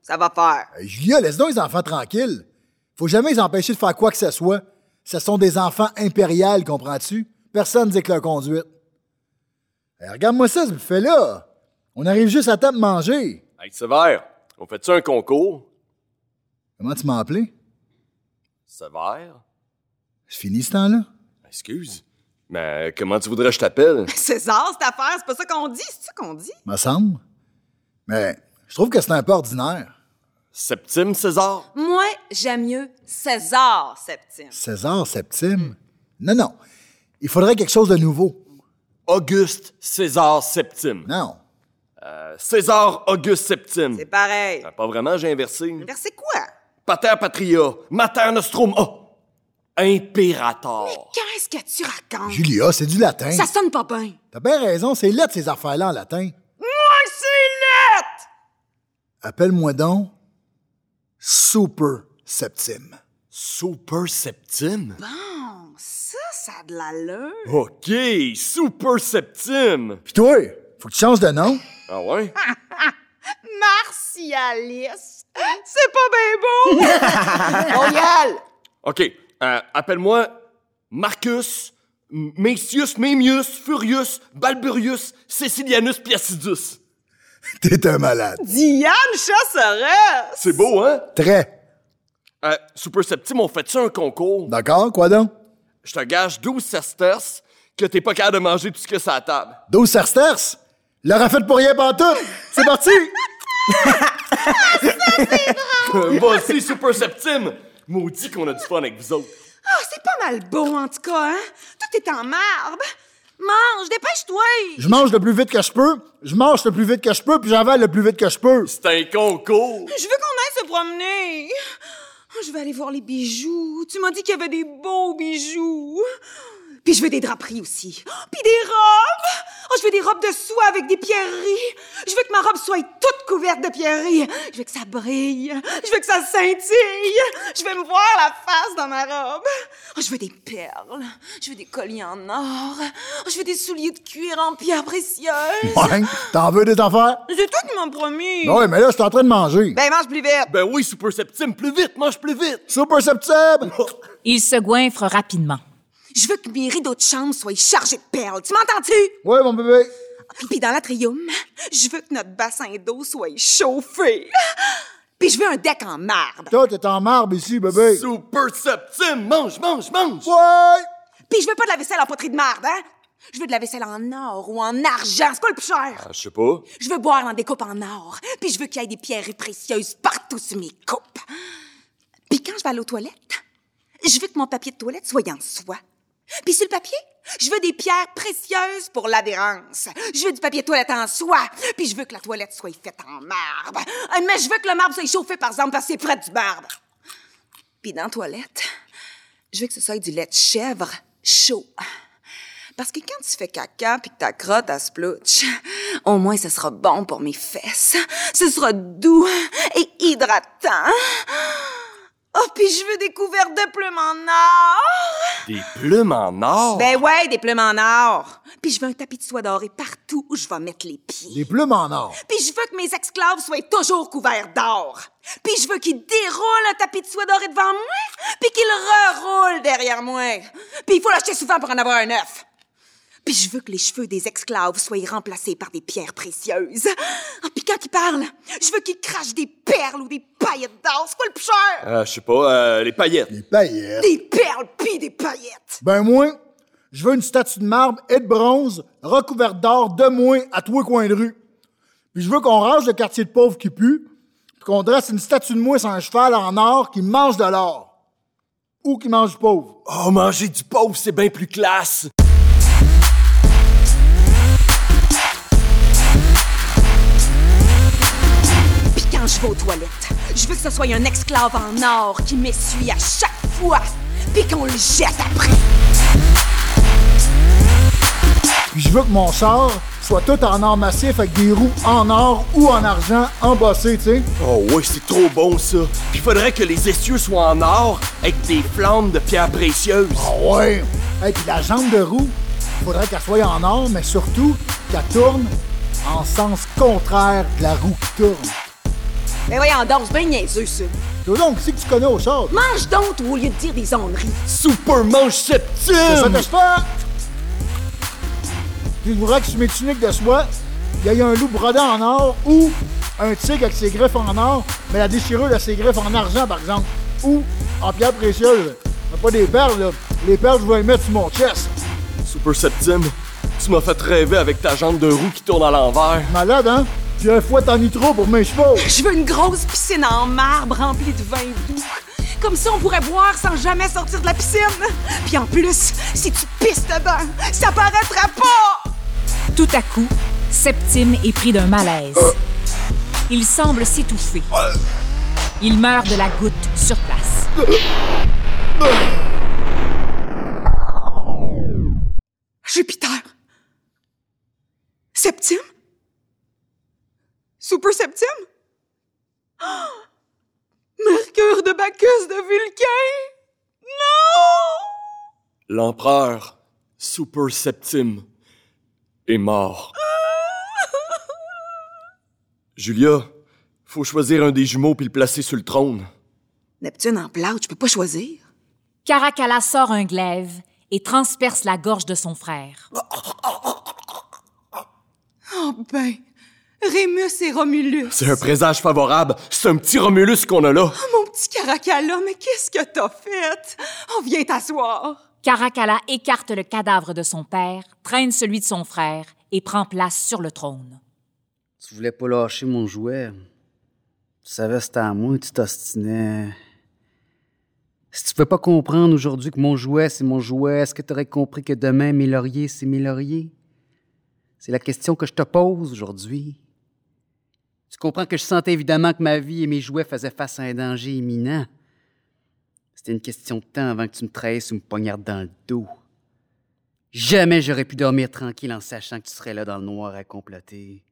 Ça va faire. Hey, Julia, laisse donc les enfants tranquilles. Faut jamais les empêcher de faire quoi que ce soit. Ce sont des enfants impériales, comprends-tu? Personne ne dit que leur conduite. Hey, Regarde-moi ça, ce buffet-là. On arrive juste à temps de manger. Hey, Sévère, on fait-tu un concours? Comment tu m'as appelé? Sévère? C'est fini ce temps-là? Excuse. Mais comment tu voudrais que je t'appelle? César, cette affaire, c'est pas ça qu'on dit, c'est ça qu'on dit? Me semble. Mais je trouve que c'est un peu ordinaire. Septime César? Moi, j'aime mieux César, Septime. César Septime? Non, non. Il faudrait quelque chose de nouveau. Auguste César Septime. Non. Euh, César Auguste Septime. C'est pareil. Ah, pas vraiment, j'ai inversé. Vers c'est quoi? Pater Patria. Mater Nostrum. Oh! Impérator. Qu'est-ce que tu racontes? Julia, c'est du latin. Ça sonne pas bien. T'as bien raison, c'est lettre ces affaires-là en latin. Moi, c'est lettre! Appelle-moi donc Super Septime. Super Septime? Bon, ça, ça a de l'allure. OK, Super Septime. Pis toi, faut que tu changes de nom. Ah ouais? Martialis, c'est pas bien beau! Royal! OK, euh, appelle-moi Marcus, M- Messius, Mémius, Furius, Balburius, Cecilianus Piacidus. T'es un malade. Diane Chasseresse! C'est beau, hein? Très. Euh, Super Septime, on fait-tu un concours? D'accord, quoi donc? Je te gage 12 sesterces que t'es pas capable de manger tout ce que ça à table. 12 sersters? L'aura fait pour rien pantoute. C'est parti! Vas-y, Super Septime! Maudit qu'on a du fun avec vous autres. Ah, c'est pas mal beau, en tout cas, hein? Tout est en marbre. Mange, dépêche-toi! Je mange le plus vite que je peux, je mange le plus vite que je peux, puis j'avale le plus vite que je peux. C'est un concours. Je veux qu'on aille se promener. Je vais aller voir les bijoux. Tu m'as dit qu'il y avait des beaux bijoux. Puis je veux des draperies aussi. Puis des robes. Oh, je veux des robes de soie avec des pierreries. Je veux que ma robe soit toute couverte de pierreries. Je veux que ça brille. Je veux que ça scintille. Je veux me voir la face dans ma robe. Oh, je veux des perles. Je veux des colliers en or. Oh, je veux des souliers de cuir en pierres précieuses. Ouais, t'en veux des affaires? C'est toi qui m'as promis. Ouais, mais là, je suis en train de manger. Ben, mange plus vite. Ben oui, Super Septime, plus vite, mange plus vite. Super Septime! Il se goinfre rapidement. Je veux que mes rideaux de chambre soient chargés de perles. Tu m'entends-tu? Ouais, mon bébé. Puis, dans l'atrium, je veux que notre bassin d'eau soit chauffé. Puis je veux un deck en marbre. Toi, t'es en marbre ici, bébé. Super Septime, mange, mange, mange. Ouais! Puis je veux pas de la vaisselle en poterie de marbre, hein? Je veux de la vaisselle en or ou en argent. C'est quoi le plus cher? Ah, je sais pas. Je veux boire dans des coupes en or. Puis je veux qu'il y ait des pierreries précieuses partout sur mes coupes. Puis quand je vais aller aux toilettes, je veux que mon papier de toilette soit en soie. Puis sur le papier, je veux des pierres précieuses pour l'adhérence. Je veux du papier toilette en soie. Puis je veux que la toilette soit faite en marbre. Euh, Mais je veux que le marbre soit chauffé, par exemple, parce que c'est près du marbre. Puis dans la toilette, je veux que ce soit du lait de chèvre chaud. Parce que quand tu fais caca puis que ta crotte elle se plouche, au moins ce sera bon pour mes fesses. Ce sera doux et hydratant. Oh, puis je veux des couvertes de plumes en or. Des plumes en or? Ben ouais, des plumes en or. Puis je veux un tapis de soie dorée partout où je vais mettre les pieds. Des plumes en or? Puis je veux que mes esclaves soient toujours couverts d'or. Puis je veux qu'ils déroulent un tapis de soie doré devant moi, puis qu'ils reroulent derrière moi. Puis il faut l'acheter souvent pour en avoir un neuf. Puis je veux que les cheveux des esclaves soient remplacés par des pierres précieuses. Ah, puis quand ils parlent, je veux qu'ils crachent des perles ou des paillettes d'or. C'est quoi le plus cher? Euh, je sais pas, euh, les paillettes. Des paillettes. Des perles puis des paillettes. Ben moi, je veux une statue de marbre et de bronze recouverte d'or de moi à tous les coins de rue. Puis je veux qu'on range le quartier de pauvres qui pue, puis qu'on dresse une statue de moi sur un cheval en or qui mange de l'or. Ou qui mange du pauvre. Oh, manger du pauvre, c'est bien plus classe. Vais aux toilettes, je veux que ce soit un esclave en or qui m'essuie à chaque fois, puis qu'on le jette après. Puis je veux que mon char soit tout en or massif avec des roues en or ou en argent embossées, tu sais. Oh ouais, c'est trop bon ça. Puis faudrait que les essieux soient en or avec des flammes de pierres précieuses. Ah ouais! Et puis la jambe de roue, faudrait qu'elle soit en or, mais surtout qu'elle tourne en sens contraire de la roue qui tourne. Mais voyons donc, c'est bien niaiseux, ça. Toi donc, qui c'est que tu connais au char? Mange donc au lieu de dire des onneries. Super ça septime. que je fais! Puis je voudrais que sur mes tuniques de soie, il y ait un loup brodé en or ou un tigre avec ses griffes en or, mais la déchirure a ses griffes en argent, par exemple. Ou en pierre précieuse. Pas des perles, là. Les perles, je vais les mettre sur mon chest. Super septime, tu m'as fait rêver avec ta jambe de roue qui tourne à l'envers. Malade, hein? J'ai un fouet en nitro pour mes chevaux. Je veux une grosse piscine en marbre remplie de vin doux. Comme ça, on pourrait boire sans jamais sortir de la piscine. Puis en plus, si tu pisses dedans, ça paraîtra pas! Tout à coup, Septime est pris d'un malaise. Il semble s'étouffer. Il meurt de la goutte sur place. Jupiter. Septime? Super Septime? Mercure de Bacchus de Vulcain? Non! L'empereur, Super septime, est mort. Julia, faut choisir un des jumeaux puis le placer sur le trône. Neptune en plâtre, je peux pas choisir. Caracalla sort un glaive et transperce la gorge de son frère. Oh ben, Rémus et Romulus. C'est un présage favorable. C'est un petit Romulus qu'on a là. Oh, mon petit Caracalla, mais qu'est-ce que t'as fait? Oh, viens t'asseoir. Caracalla écarte le cadavre de son père, traîne celui de son frère et prend place sur le trône. Tu voulais pas lâcher mon jouet. Tu savais que c'était à moi, tu t'ostinais. Si tu peux pas comprendre aujourd'hui que mon jouet, c'est mon jouet, est-ce que tu aurais compris que demain, mes lauriers, c'est mes lauriers? C'est la question que je te pose aujourd'hui. Tu comprends que je sentais évidemment que ma vie et mes jouets faisaient face à un danger imminent. C'était une question de temps avant que tu me trahisses ou me poignardes dans le dos. Jamais j'aurais pu dormir tranquille en sachant que tu serais là dans le noir à comploter.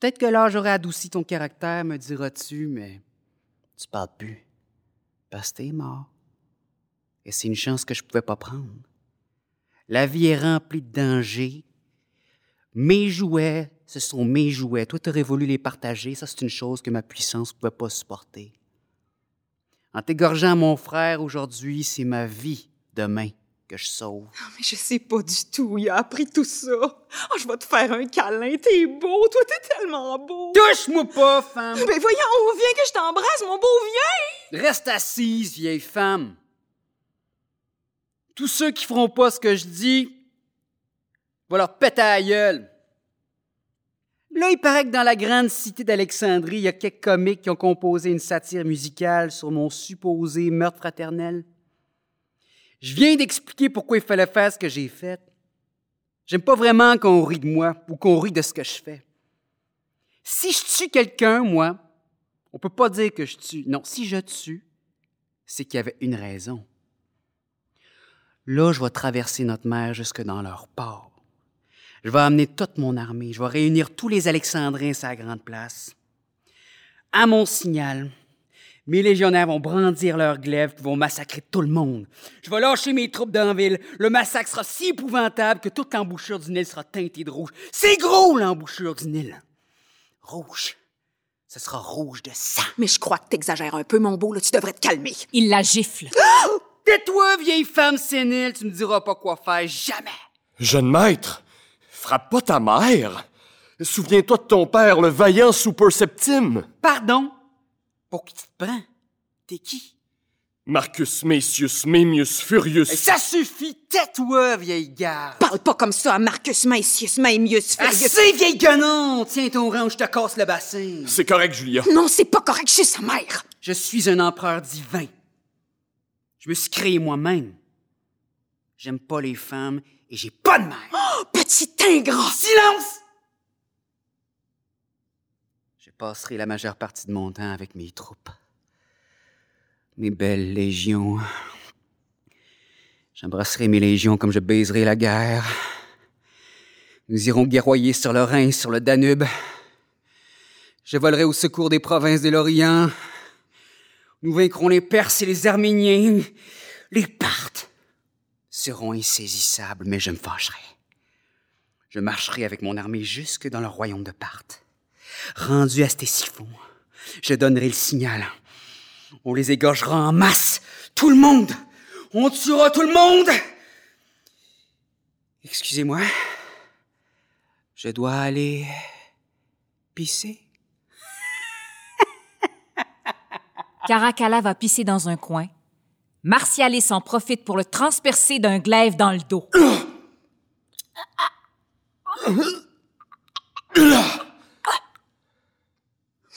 Peut-être que l'âge aurait adouci ton caractère, me diras-tu, mais tu parles plus. Parce que t'es mort. Et c'est une chance que je pouvais pas prendre. La vie est remplie de dangers. Mes jouets, ce sont mes jouets. Toi, t'aurais voulu les partager. Ça, c'est une chose que ma puissance pouvait pas supporter. En t'égorgeant mon frère aujourd'hui, c'est ma vie demain que je sauve. Ah, mais je sais pas du tout. Il a appris tout ça. Oh, je vais te faire un câlin. T'es beau. Toi, t'es tellement beau. Touche-moi pas, femme! Ben voyons, viens que je t'embrasse, mon beau, viens! Reste assise, vieille femme. Tous ceux qui feront pas ce que je dis, va leur péter. Là, il paraît que dans la grande cité d'Alexandrie, il y a quelques comiques qui ont composé une satire musicale sur mon supposé meurtre fraternel. Je viens d'expliquer pourquoi il fallait faire ce que j'ai fait. J'aime pas vraiment qu'on rit de moi ou qu'on rit de ce que je fais. Si je tue quelqu'un, moi, on peut pas dire que je tue. Non, si je tue, c'est qu'il y avait une raison. Là, je vais traverser notre mer jusque dans leur port. Je vais amener toute mon armée. Je vais réunir tous les Alexandriens à la grande place. À mon signal, mes légionnaires vont brandir leurs glaives et vont massacrer tout le monde. Je vais lâcher mes troupes dans la ville. Le massacre sera si épouvantable que toute l'embouchure du Nil sera teintée de rouge. C'est gros, l'embouchure du Nil. Rouge. Ce sera rouge de sang. Mais je crois que t'exagères un peu, mon beau. Là, tu devrais te calmer. Il la gifle. Tais-toi, vieille femme sénile. Tu me diras pas quoi faire. Jamais. Jeune maître, frappe pas ta mère. Souviens-toi de ton père, le vaillant Super Septime. Pardon? Pour qui tu te prends? T'es qui? Marcus Macius Memmius Furius. Et ça suffit! Tais-toi, vieille garde! Parle pas comme ça à Marcus Maecius, Maemius, Furius. Assez, vieille guenon! Tiens ton rang ou je te casse le bassin. C'est correct, Julia. Non, c'est pas correct, je suis sa mère. Je suis un empereur divin. Je me suis créé moi-même. J'aime pas les femmes et j'ai pas de mère. Oh, petit ingrat! Silence! Je passerai la majeure partie de mon temps avec mes troupes. Mes belles légions. J'embrasserai mes légions comme je baiserai la guerre. Nous irons guerroyer sur le Rhin, sur le Danube. Je volerai au secours des provinces de l'Orient. Nous vaincrons les Perses et les Arméniens. Les Parthes seront insaisissables, mais je me fâcherai. Je marcherai avec mon armée jusque dans le royaume de Parthes. Rendu à Stésiphon, je donnerai le signal. On les égorgera en masse. Tout le monde. On tuera tout le monde. Excusez-moi. Je dois aller pisser. Caracalla va pisser dans un coin. Martialis s'en profite pour le transpercer d'un glaive dans le dos.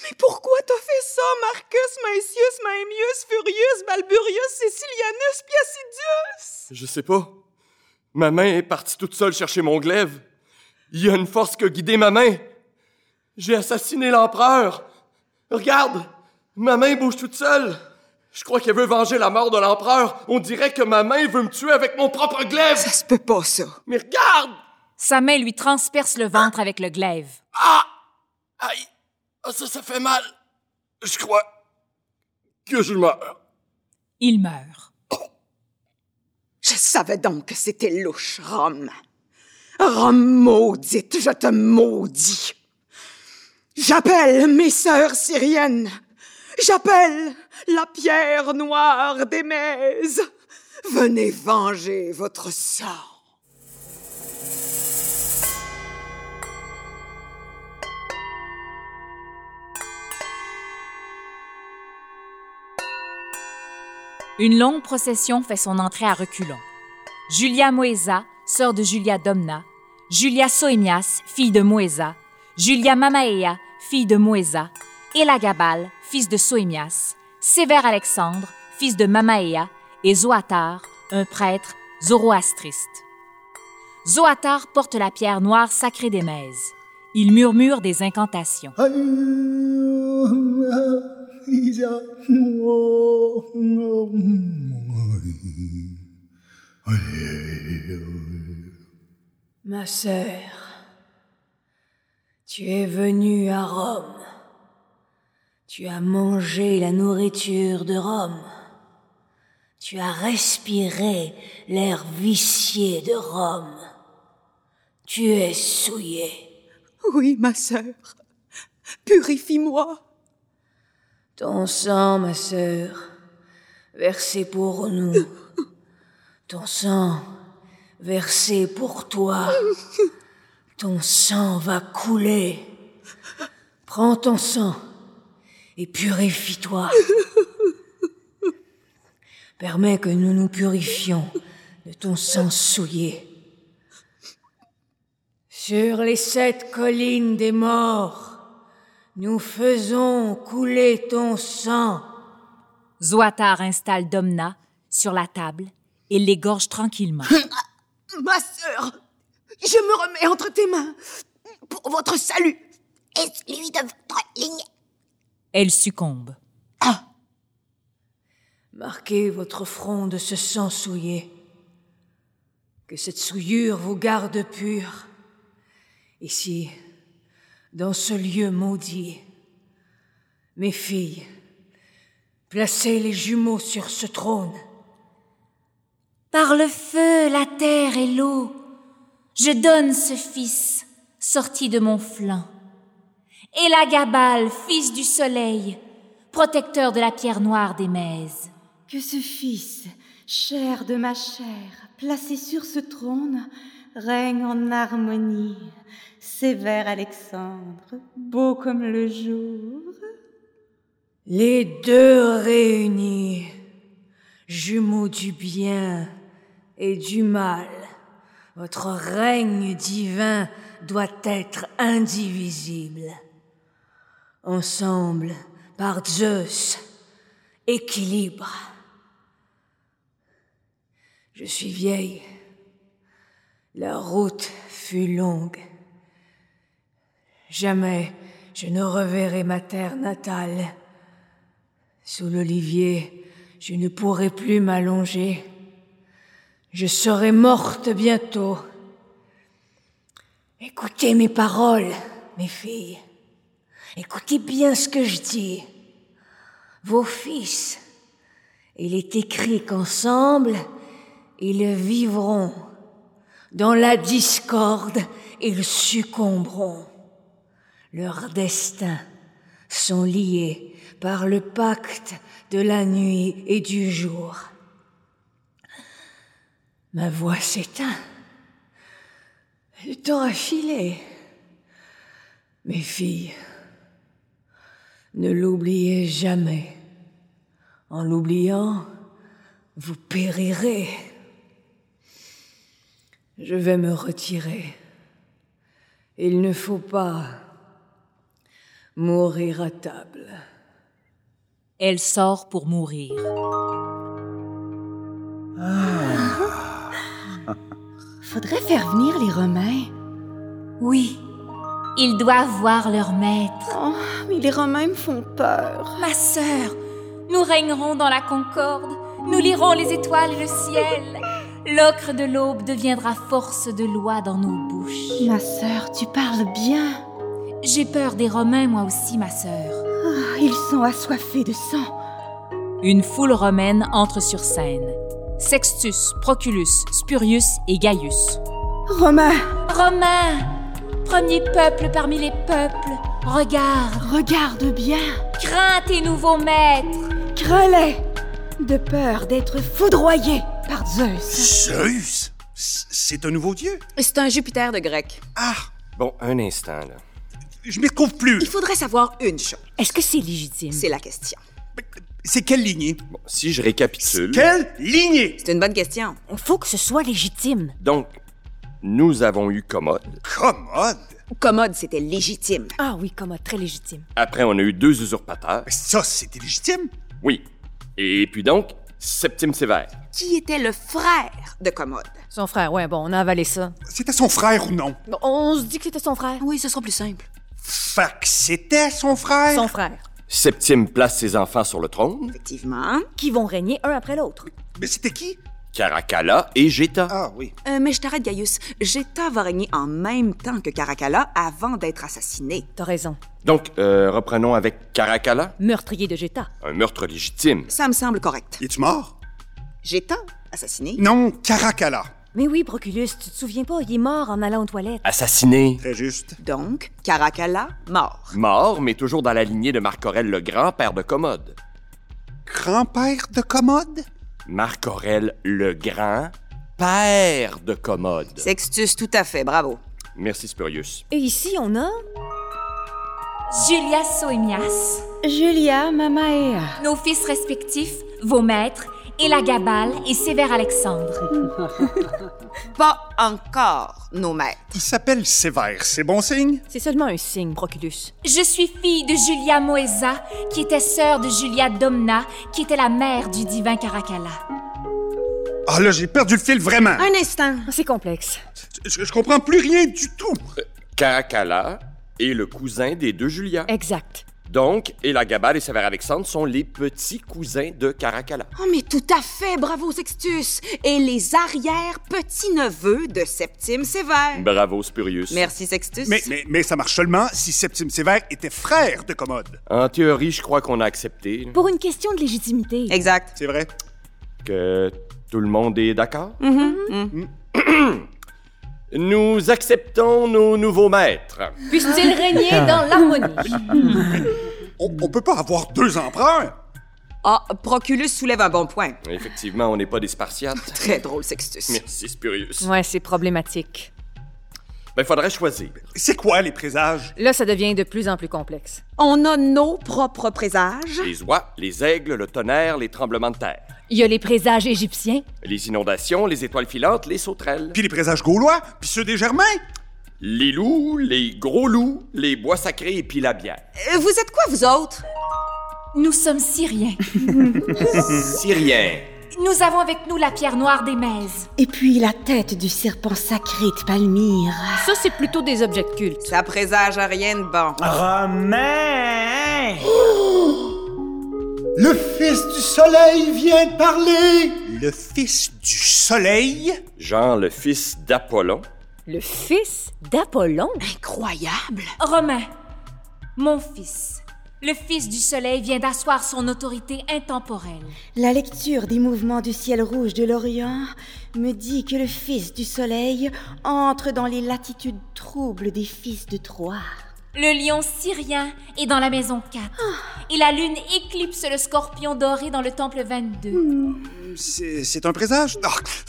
Mais pourquoi t'as fait ça, Marcus, Maecius, Maemius, Furius, Balburius, Cecilianus, Piacidius? Je sais pas. Ma main est partie toute seule chercher mon glaive. Il y a une force qui a guidé ma main. J'ai assassiné l'empereur. Regarde, ma main bouge toute seule. Je crois qu'elle veut venger la mort de l'empereur. On dirait que ma main veut me tuer avec mon propre glaive. Ça se peut pas, ça. Mais regarde! Sa main lui transperce le ventre avec le glaive. Ah! Aïe! Ah, ça, ça fait mal. Je crois que je meurs. Il meurt. Je savais donc que c'était louche, Rome. Rome maudite, je te maudis. J'appelle mes sœurs syriennes. J'appelle la pierre noire des Mèzes. Venez venger votre sang. Une longue procession fait son entrée à reculons. Julia Moesa, sœur de Julia Domna, Julia Soémias, fille de Moesa, Julia Mamaea, fille de Moesa, Elagabal, fils de Soémias, Sévère Alexandre, fils de Mamaea, et Zoatar, un prêtre zoroastriste. Zoatar porte la pierre noire sacrée des Mèzes. Il murmure des incantations. Ma sœur, tu es venue à Rome. Tu as mangé la nourriture de Rome. Tu as respiré l'air vicié de Rome. Tu es souillé. Oui, ma sœur. Purifie-moi. Ton sang, ma sœur, versé pour nous. Ton sang, versé pour toi. Ton sang va couler. Prends ton sang et purifie-toi. Permets que nous nous purifions de ton sang souillé. Sur les sept collines des morts, nous faisons couler ton sang. Zoatar installe Domna sur la table et l'égorge tranquillement. Ma sœur, je me remets entre tes mains pour votre salut. Et celui de votre ligne. Elle succombe. Marquez votre front de ce sang souillé. Que cette souillure vous garde pur. Ici, dans ce lieu maudit, mes filles, placez les jumeaux sur ce trône. Par le feu, la terre et l'eau, je donne ce fils sorti de mon flanc. Et la Gabale, fils du soleil, protecteur de la pierre noire des Mèzes. Que ce fils, chair de ma chair, placé sur ce trône, règne en harmonie. Sévère Alexandre, beau comme le jour. Les deux réunis, jumeaux du bien et du mal, votre règne divin doit être indivisible. Ensemble, par Zeus, équilibre. Je suis vieille. La route fut longue. Jamais je ne reverrai ma terre natale. Sous l'olivier, je ne pourrai plus m'allonger. Je serai morte bientôt. Écoutez mes paroles, mes filles. Écoutez bien ce que je dis. Vos fils, il est écrit qu'ensemble, ils vivront. Dans la discorde, ils succomberont. Leurs destins sont liés par le pacte de la nuit et du jour. Ma voix s'éteint. Le temps a filé. Mes filles, ne l'oubliez jamais. En l'oubliant, vous périrez. Je vais me retirer. Il ne faut pas mourir à table. Elle sort pour mourir. Faudrait faire venir les Romains. Oui, ils doivent voir leur maître. Oh, mais les Romains me font peur. Ma sœur, nous régnerons dans la concorde. Nous lirons les étoiles et le ciel. L'ocre de l'aube deviendra force de loi dans nos bouches. Ma sœur, tu parles bien. J'ai peur des Romains, moi aussi, ma sœur. Ah, ils sont assoiffés de sang. Une foule romaine entre sur scène. Sextus, Proculus, Spurius et Gaius. Romains Romains Premier peuple parmi les peuples, regarde Regarde bien Crains tes nouveaux maîtres Crains-les De peur d'être foudroyés par Zeus. Zeus? C'est un nouveau dieu? C'est un Jupiter de grec. Ah! Bon, un instant, là. Je m'y retrouve plus. Il faudrait savoir une chose. Est-ce que c'est légitime? C'est la question. C'est quelle lignée? Bon, si je récapitule. Quelle lignée? C'est une bonne question. Il faut que ce soit légitime. Donc, nous avons eu Commode. Commode? Commode, c'était légitime. Ah oui, comme très légitime. Après, on a eu deux usurpateurs. Ça, c'était légitime? Oui. Et puis donc, Septime Sévère. Qui était le frère de Commode? Son frère, ouais, bon, on a avalé ça. C'était son frère ou non? Bon, on se dit que c'était son frère. Oui, ce sera plus simple. Fait que c'était son frère? Son frère. Septime place ses enfants sur le trône. Effectivement. Qui vont régner un après l'autre. Mais c'était qui? Caracalla et Geta. Ah oui. Euh, mais je t'arrête, Gaius. Geta va régner en même temps que Caracalla avant d'être assassiné. T'as raison. Donc, euh, reprenons avec Caracalla. Meurtrier de Geta. Un meurtre légitime. Ça me semble correct. Es-tu mort? Geta, assassiné? Non, Caracalla. Mais oui, Proculus, tu te souviens pas, il est mort en allant aux toilettes. Assassiné. Très juste. Donc, Caracalla, mort. Mort, mais toujours dans la lignée de Marc Aurèle le Grand, père de Commode. Grand-père de Commode? Marc Aurèle le Grand, père de Commode. Sextus, tout à fait, bravo. Merci, Spurius. Et ici, on a... Julia Soemias, Julia Mamaea. nos fils respectifs, vos maîtres, Elagabal et Sévère Alexandre. Pas encore nos maîtres. Il s'appelle Sévère, c'est bon signe? C'est seulement un signe, Proculus. Je suis fille de Julia Moesa, qui était sœur de Julia Domna, qui était la mère du divin Caracalla. Ah là, j'ai perdu le fil vraiment. Un instant. C'est complexe. Je, je comprends plus rien du tout. Caracalla est le cousin des deux Julia. Exact. Donc, Elagabal et Sévère Alexandre sont les petits cousins de Caracalla. Oh, mais tout à fait, bravo, Sextus. Et les arrière-petits-neveux de Septime Sévère. Bravo, Spurius. Merci, Sextus. Mais, mais, mais ça marche seulement si Septime Sévère était frère de Commode. En théorie, je crois qu'on a accepté Pour une question de légitimité. Exact. C'est vrai? que tout le monde est d'accord? Mhm. Nous acceptons nos nouveaux maîtres. Puisse-t-il régner dans l'harmonie? On, on peut pas avoir deux empereurs. Ah, Proculus soulève un bon point. Effectivement, on n'est pas des Spartiates. Très drôle, Sextus. Merci, Spurius. Ouais, c'est problématique. Ben, faudrait choisir. C'est quoi les présages? Là, ça devient de plus en plus complexe. On a nos propres présages. Les oies, les aigles, le tonnerre, les tremblements de terre. Il y a les présages égyptiens. Les inondations, les étoiles filantes, les sauterelles. Puis les présages gaulois? Puis ceux des Germains? Les loups, les gros loups, les bois sacrés et puis la bière. Euh, vous êtes quoi, vous autres? Nous sommes Syriens. Syriens. Nous avons avec nous la pierre noire des Mèzes. Et puis la tête du serpent sacré de Palmyre. Ça, c'est plutôt des objets de culte. Ça présage à rien de bon. Romain! Le fils du soleil vient de parler! Le fils du soleil? Jean, le fils d'Apollon. Le fils d'Apollon? Incroyable. Romain, mon fils, le fils du soleil vient d'asseoir son autorité intemporelle. La lecture des mouvements du ciel rouge de l'Orient me dit que le fils du soleil entre dans les latitudes troubles des fils de Troie. Le lion syrien est dans la maison 4. Et la lune éclipse le scorpion doré dans le temple 22. C'est c'est un présage?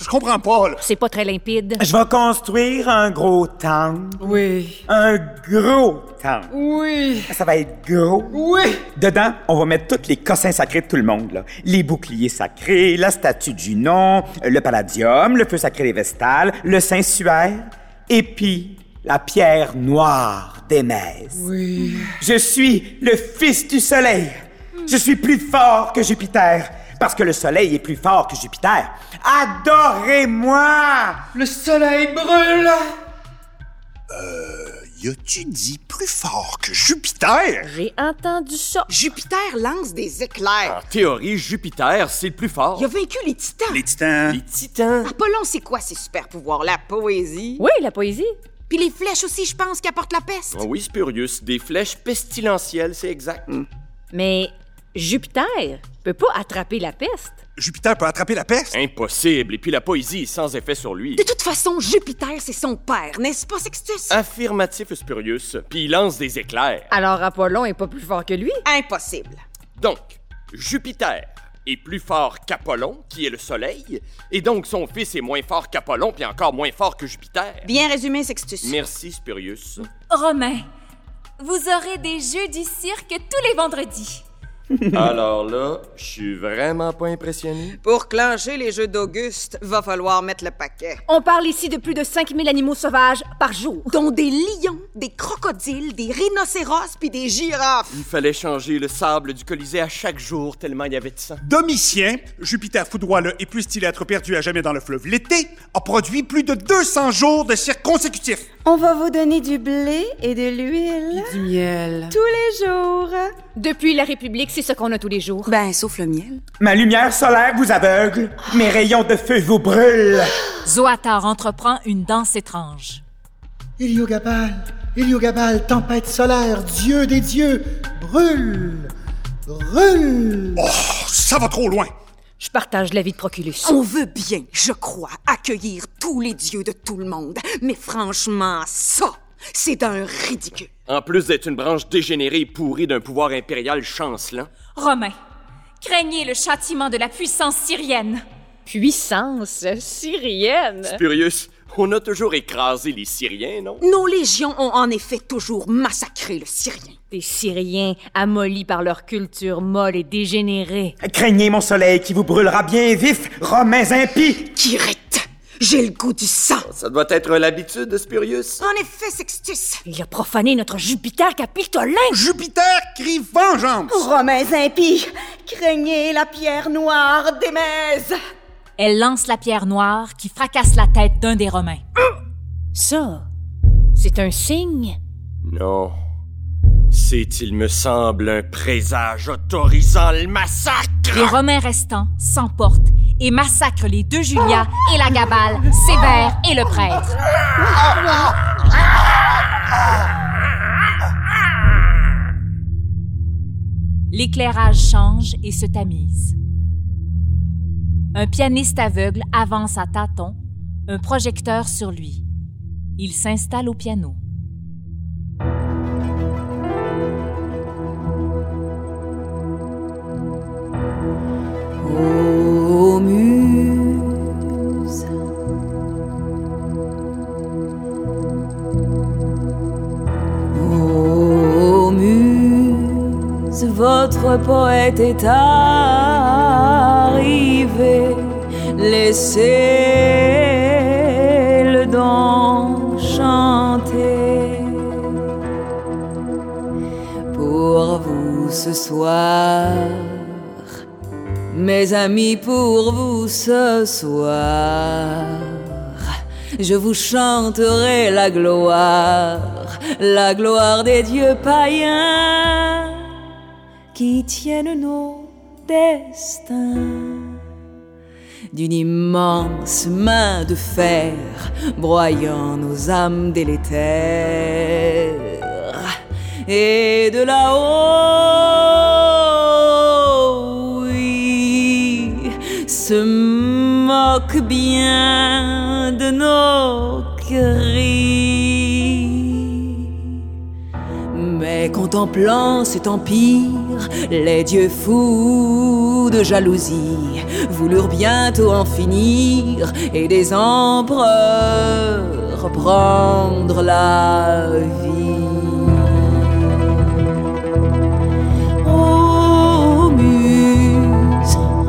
Je comprends pas, là. C'est pas très limpide. Je vais construire un gros temple. Oui. Un gros temple. Oui. Ça va être gros. Oui. Dedans, on va mettre tous les cossins sacrés de tout le monde. Là. Les boucliers sacrés, la statue du nom, le palladium, le feu sacré des Vestales, le Saint-Suaire, et puis la pierre noire des Mèzes. Oui. Je suis le fils du soleil. Je suis plus fort que Jupiter, parce que le soleil est plus fort que Jupiter. Adorez-moi! Le soleil brûle. Y a-tu dit plus fort que Jupiter? J'ai entendu ça. Jupiter lance des éclairs. En théorie, Jupiter, c'est le plus fort. Il a vaincu les titans. Les titans. Les titans. Apollon, c'est quoi ses super pouvoirs? La poésie? Oui, la poésie. Puis les flèches aussi, je pense, qui apportent la peste. Oh oui, Spurius, des flèches pestilentielles, c'est exact. Mais Jupiter peut pas attraper la peste. Jupiter peut attraper la peste? Impossible, et puis la poésie est sans effet sur lui. De toute façon, Jupiter, c'est son père, n'est-ce pas, Sextus? Affirmatif, Spurius, puis il lance des éclairs. Alors Apollon est pas plus fort que lui? Impossible. Donc, Jupiter est plus fort qu'Apollon, qui est le soleil, et donc son fils est moins fort qu'Apollon, puis encore moins fort que Jupiter. Bien résumé, Sextus. Merci, Spurius. Romain, vous aurez des jeux du cirque tous les vendredis. Alors là, je suis vraiment pas impressionné. Pour clencher les jeux d'Auguste, va falloir mettre le paquet. On parle ici de plus de 5000 animaux sauvages par jour. Dont des lions, des crocodiles, des rhinocéros puis des girafes. Il fallait changer le sable du Colisée à chaque jour tellement il y avait de sang. Domitien, Jupiter foudroie-le et puisse-t-il être perdu à jamais dans le fleuve l'été, a produit plus de 200 jours de cirque consécutifs. On va vous donner du blé et de l'huile. Du miel. Tous les jours. Depuis la République, c'est ce qu'on a tous les jours. Ben, sauf le miel. Ma lumière solaire vous aveugle. Mes rayons de feu vous brûlent. Zoatar entreprend une danse étrange. Héliogabal, Héliogabal, tempête solaire, dieu des dieux, brûle, brûle. Oh, ça va trop loin. Je partage l'avis de Proculus. On veut bien, je crois, accueillir tous les dieux de tout le monde. Mais franchement, ça, c'est d'un ridicule. En plus d'être une branche dégénérée et pourrie d'un pouvoir impérial chancelant. Romain, craignez le châtiment de la puissance syrienne. Puissance syrienne? Spurius, on a toujours écrasé les Syriens, non? Nos légions ont en effet toujours massacré le Syrien. Des Syriens amollis par leur culture molle et dégénérée. Craignez mon soleil qui vous brûlera bien vif, Romains impies. Kirette, j'ai le goût du sang. Ça doit être l'habitude, Spurius. En effet, Sextus. Il a profané notre Jupiter capitolin. Jupiter crie vengeance. Romains impies, craignez la pierre noire d'Émèse. Elle lance la pierre noire qui fracasse la tête d'un des Romains. Ça, c'est un signe? Non. C'est, il me semble, un présage autorisant le massacre. Les Romains restants s'emportent et massacrent les deux Julia et la Gabale, Sévère et le prêtre. L'éclairage change et se tamise. Un pianiste aveugle avance à tâtons, un projecteur sur lui. Il s'installe au piano. Ô votre poète est arrivé. Laissez-le donc chanter pour vous ce soir. Mes amis, pour vous ce soir, je vous chanterai la gloire, la gloire des dieux païens qui tiennent nos destins. D'une immense main de fer, broyant nos âmes délétères, et de là-haut, oui, se moque bien de nos cris. Mais contemplant cet empire, les dieux fous de jalousie voulurent bientôt en finir et des empereurs prendre la vie. Oh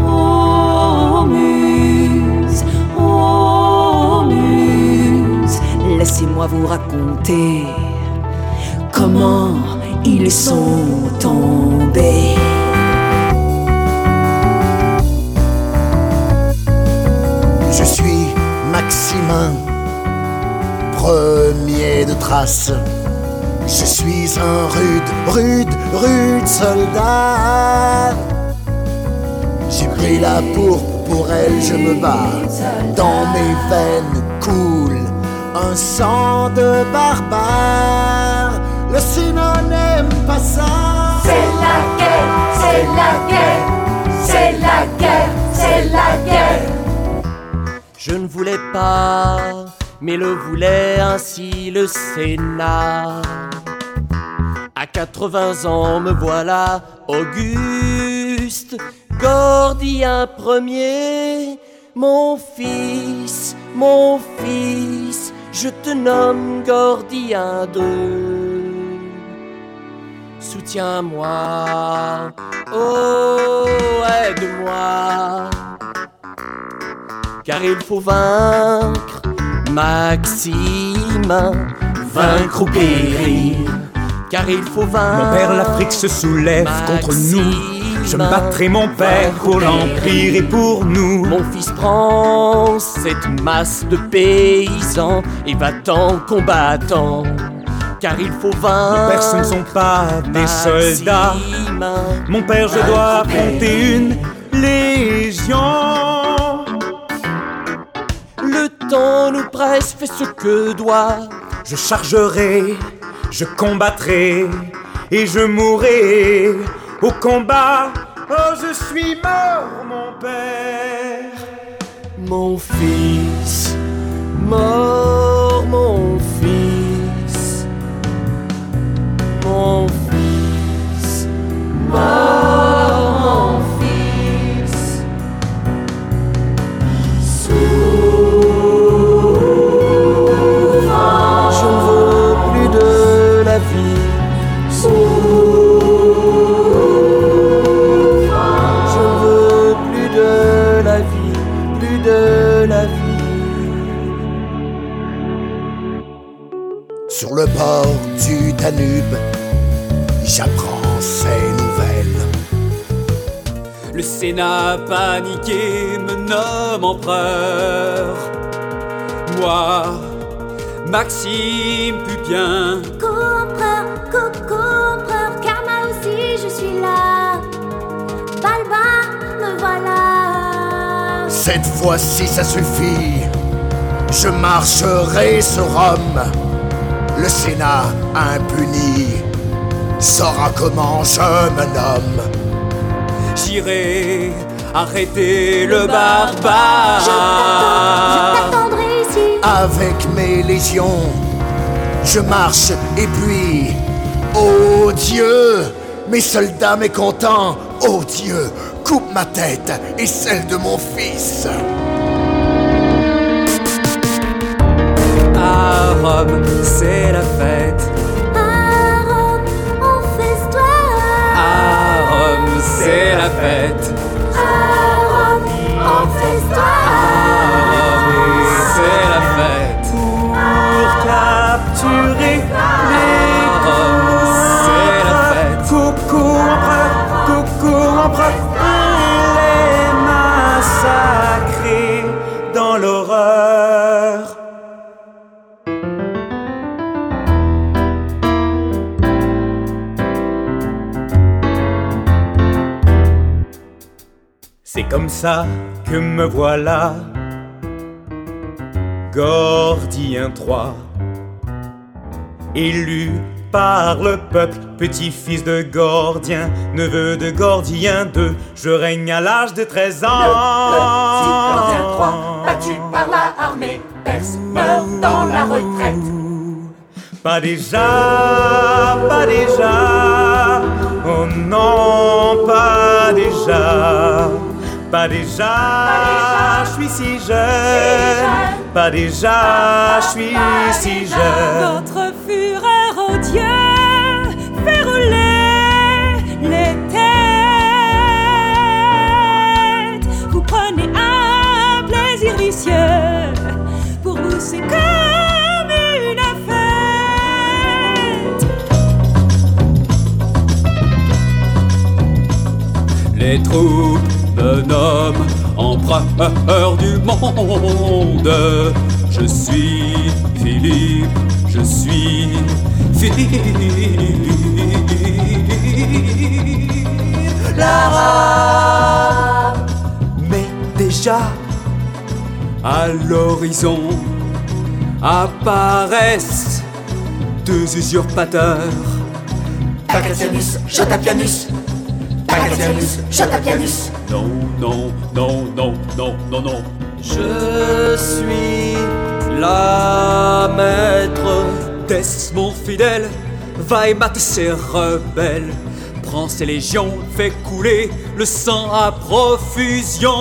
oh muse, oh laissez-moi vous raconter comment ils sont tombés. Je suis Maximin, premier de trace. Je suis un rude, rude, rude soldat. J'ai pris la pourpre pour elle, je me bats. Dans mes veines coule un sang de barbare. Le synonyme pas ça. C'est la guerre, c'est la guerre, c'est la guerre, c'est la guerre. Je ne voulais pas, mais le voulait ainsi le Sénat. À 80 ans, me voilà, Auguste, Gordien premier, mon fils, mon fils, je te nomme Gordien II. Sous soutiens-moi. Oh, aide-moi. Car il faut vaincre, Maxime, vaincre ou périr. Car il faut vaincre. Mon père, l'Afrique se soulève contre nous. Je me battrai, mon père, pour l'Empire et pour nous. Mon fils prend cette masse de paysans et va-t'en combattant. Car il faut vaincre. Mon père, ce ne sont pas des soldats. Mon père, je dois affronter une légion. Le temps nous presse, fais ce que doit. Je chargerai, je combattrai et je mourrai au combat. Oh, je suis mort, mon père. Mon fils, mort, mon Mon Maxime Pupien, coucou empereur, car moi aussi je suis là. Balbin, me voilà. Cette fois-ci, ça suffit. Je marcherai sur Rome. Le Sénat impuni saura comment je me nomme. j'irai arrêter le barbare. Je. Avec mes légions, je marche et puis, oh Dieu, mes soldats mécontents, oh Dieu, coupe ma tête et celle de mon fils. À Rome, c'est la fête. À Rome, on festoie. À Rome, c'est la fête. Il est massacré dans l'horreur. C'est comme ça que me voilà, Gordien III, élu par le peuple, petit-fils de Gordien, neveu de Gordien II, je règne à l'âge de 13 ans. Gordien III, battu par la armée perse, meurt dans la retraite. Pas déjà, pas déjà, oh non, pas déjà, pas déjà, je suis si jeune, pas déjà, je suis si jeune. Les troupes me nomment empereur du monde. Je suis Philippe, je suis Philippe. L'arabe, mais déjà à l'horizon apparaissent deux usurpateurs. Tagratianus, Jotapianus. Non, non, non, non, non, non, non. Je suis la maître. Desmond fidèle, va et mate ces rebelles. Prends ces légions, fais couler le sang à profusion.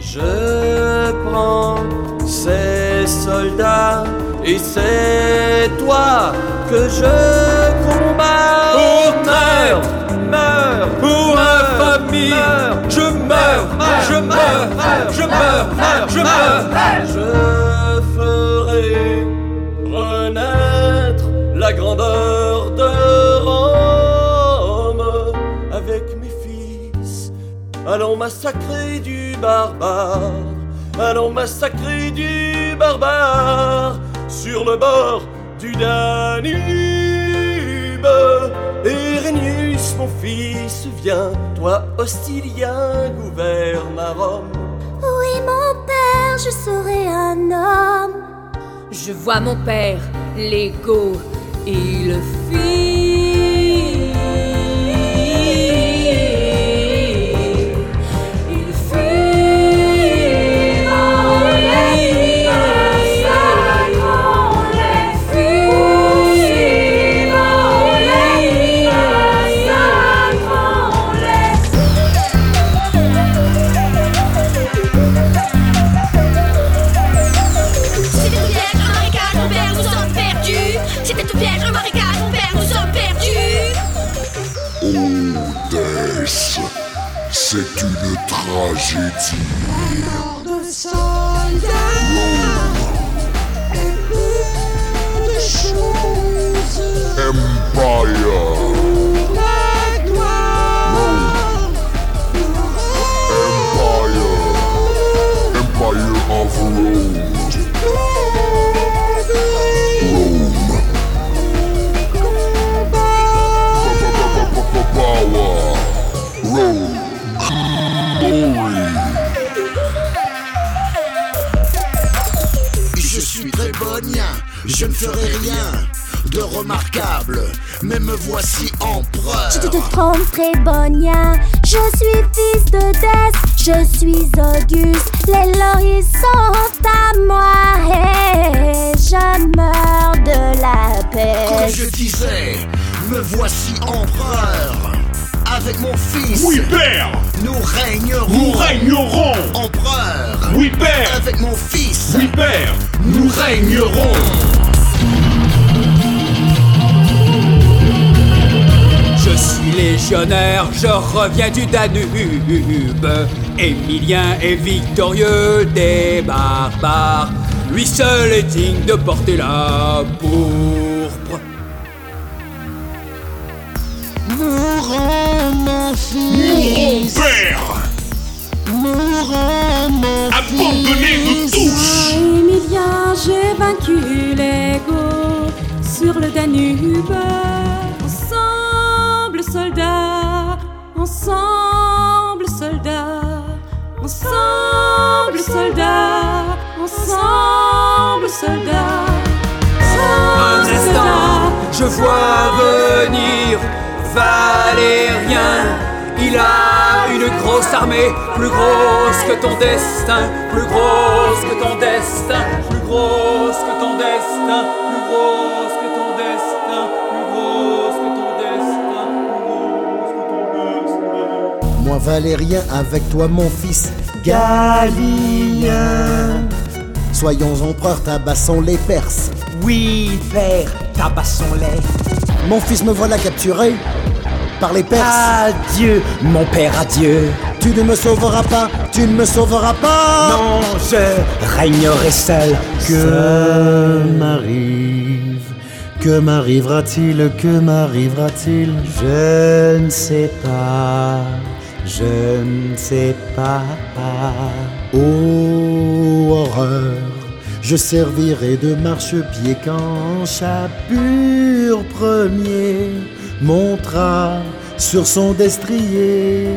Je prends ces soldats Et c'est toi que je combats. Pour meurs, Pour infamie, je meurs, je meurs, je meurs, je meurs. Je ferai renaître la grandeur de Rome. Avec mes fils. Allons massacrer du barbare, allons massacrer du barbare sur le bord du Danube. Irénius, mon fils, viens, toi hostilien, gouverne à Rome. Oui, mon père, je serai un homme. Je vois mon père, l'ego, il fuit. C'est une tragédie. Je ne ferai rien de remarquable, mais me voici empereur. Tu te trompes, très bonien. Je suis fils de Dès, je suis Auguste. Les lauriers sont à moi et je meurs de la Comme paix. je disais, me voici empereur. Avec mon fils. Oui, père. Nous régnerons. Nous régnerons. Empereur. Oui, père. Avec mon fils. Oui, père. Nous régnerons. Légionnaire, je reviens du Danube. Émilien est victorieux des barbares. Lui seul est digne de porter la pourpre. Mourons, mon fils. père. Mourons, mon Abandonnez-nous tous. Émilien, j'ai vaincu l'ego sur le Danube. Soldats, ensemble, soldats, ensemble, soldats, ensemble, soldats. Un instant, je vois venir Valérien. Il a une grosse armée, plus grosse que ton destin, plus grosse que ton destin, plus grosse que ton destin, plus grosse Valérien, avec toi mon fils Galien. Soyons empereurs, tabassons les Perses. Oui, père, tabassons-les. Mon fils me voilà capturé par les Perses. Adieu, mon père, adieu. Tu ne me sauveras pas, tu ne me sauveras pas. Non, je régnerai seul. Que m'arrive Que m'arrivera-t-il Que m'arrivera-t-il Je ne sais pas, je ne sais pas. Ô horreur, je servirai de marchepied quand Chapure premier montera sur son destrier.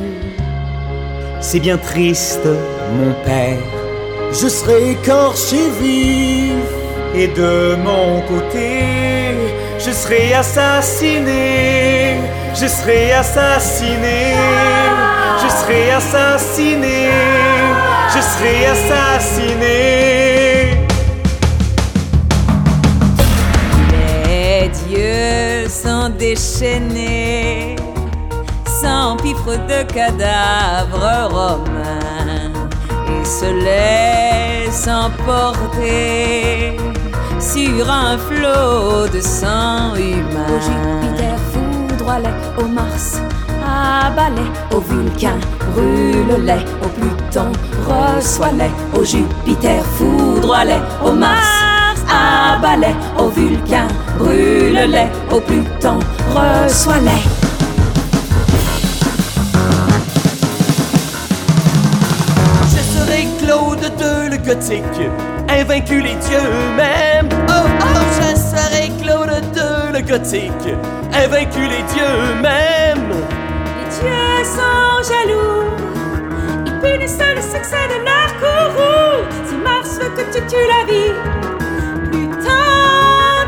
C'est bien triste, mon père. Je serai écorché vif. Et de mon côté, je serai assassiné. Je serai assassiné. Je serai assassiné. Je serai assassiné. Les dieux sont déchaînés, sans pifre de cadavres romains, et se laissent emporter sur un flot de sang humain. Au Jupiter foudroie-les, au Mars au Vulcain brûle-les, au Pluton reçois-les, au Jupiter foudroie-les, au Mars abalais, au Vulcain brûle-les, au Pluton reçois-les. Je serai Claude II le gothique, invaincu les dieux même. Oh oh, je serai Claude II le gothique, invaincu les dieux même. Les dieux sont jaloux, ils punissent le succès de leur courroux. Si Mars veut que tu tues la vie, Pluton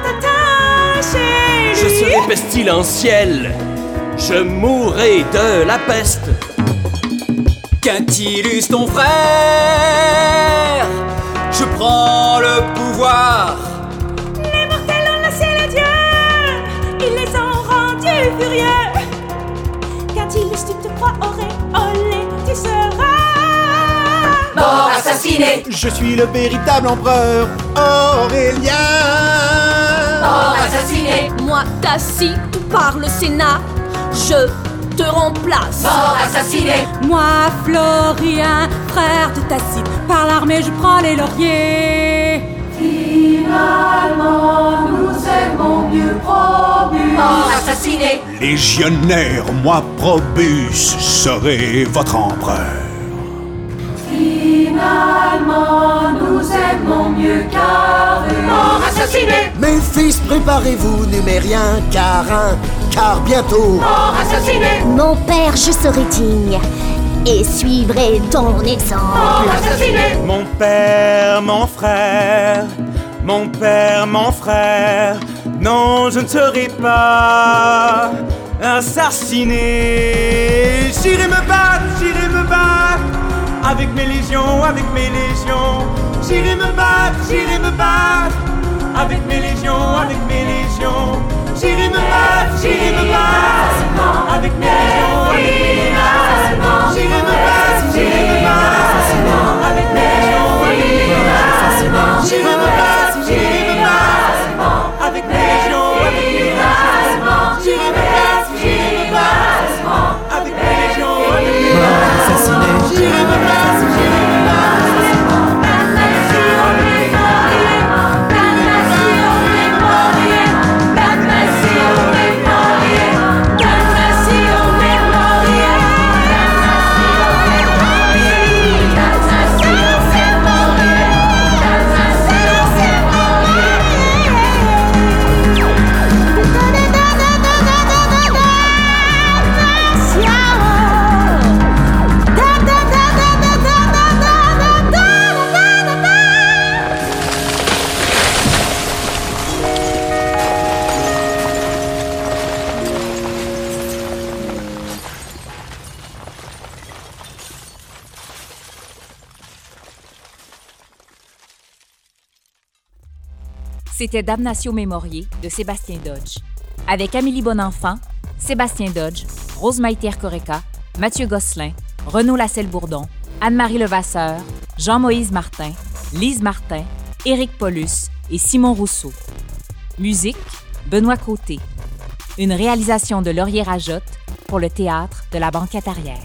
t'attache chez Je serai pestilentiel, je mourrai de la peste. Quintilus ton frère, je prends le pouvoir. Les mortels ont lassé les dieux, ils les ont rendus furieux. Ils tu te crois auréolé, tu seras Mort assassiné, Je suis le véritable empereur Aurélien mort assassiné, Moi, Tacite, par le Sénat, je te remplace. mort assassiné, Moi, Florien, frère de Tacite, par l'armée je prends les lauriers. finalement nous aimons mieux Probus. Mort assassiné, Légionnaire, moi, Probus, serai votre empereur. finalement nous aimons mieux Carus. Mort assassiné, Mes fils, préparez-vous, numériens, car un, car bientôt mort assassiné, Mon père, je serai digne et suivrai ton mort exemple. assassiné, Mon père, mon frère, mon père, mon frère, non, je ne serai pas assassiné. J'irai me battre, j'irai me battre, avec mes légions, avec mes légions. J'irai me battre, j'irai me battre, avec mes légions, avec mes légions. J'irai me battre, j'irai me battre, avec mes légions. J'irai me battre, j'irai me battre, avec mes légions, avec mes légions. Damnatio de Sébastien Dodge. Avec Amélie Bonenfant, Sébastien Dodge, Rose Maïté Correca, Mathieu Gosselin, Renaud Lasselle-Bourdon, Anne-Marie Levasseur, Jean-Moïse Martin, Lise Martin, Éric Paulus et Simon Rousseau. Musique, Benoît Côté. Une réalisation de Laurier Rajotte pour le théâtre de la banquette arrière.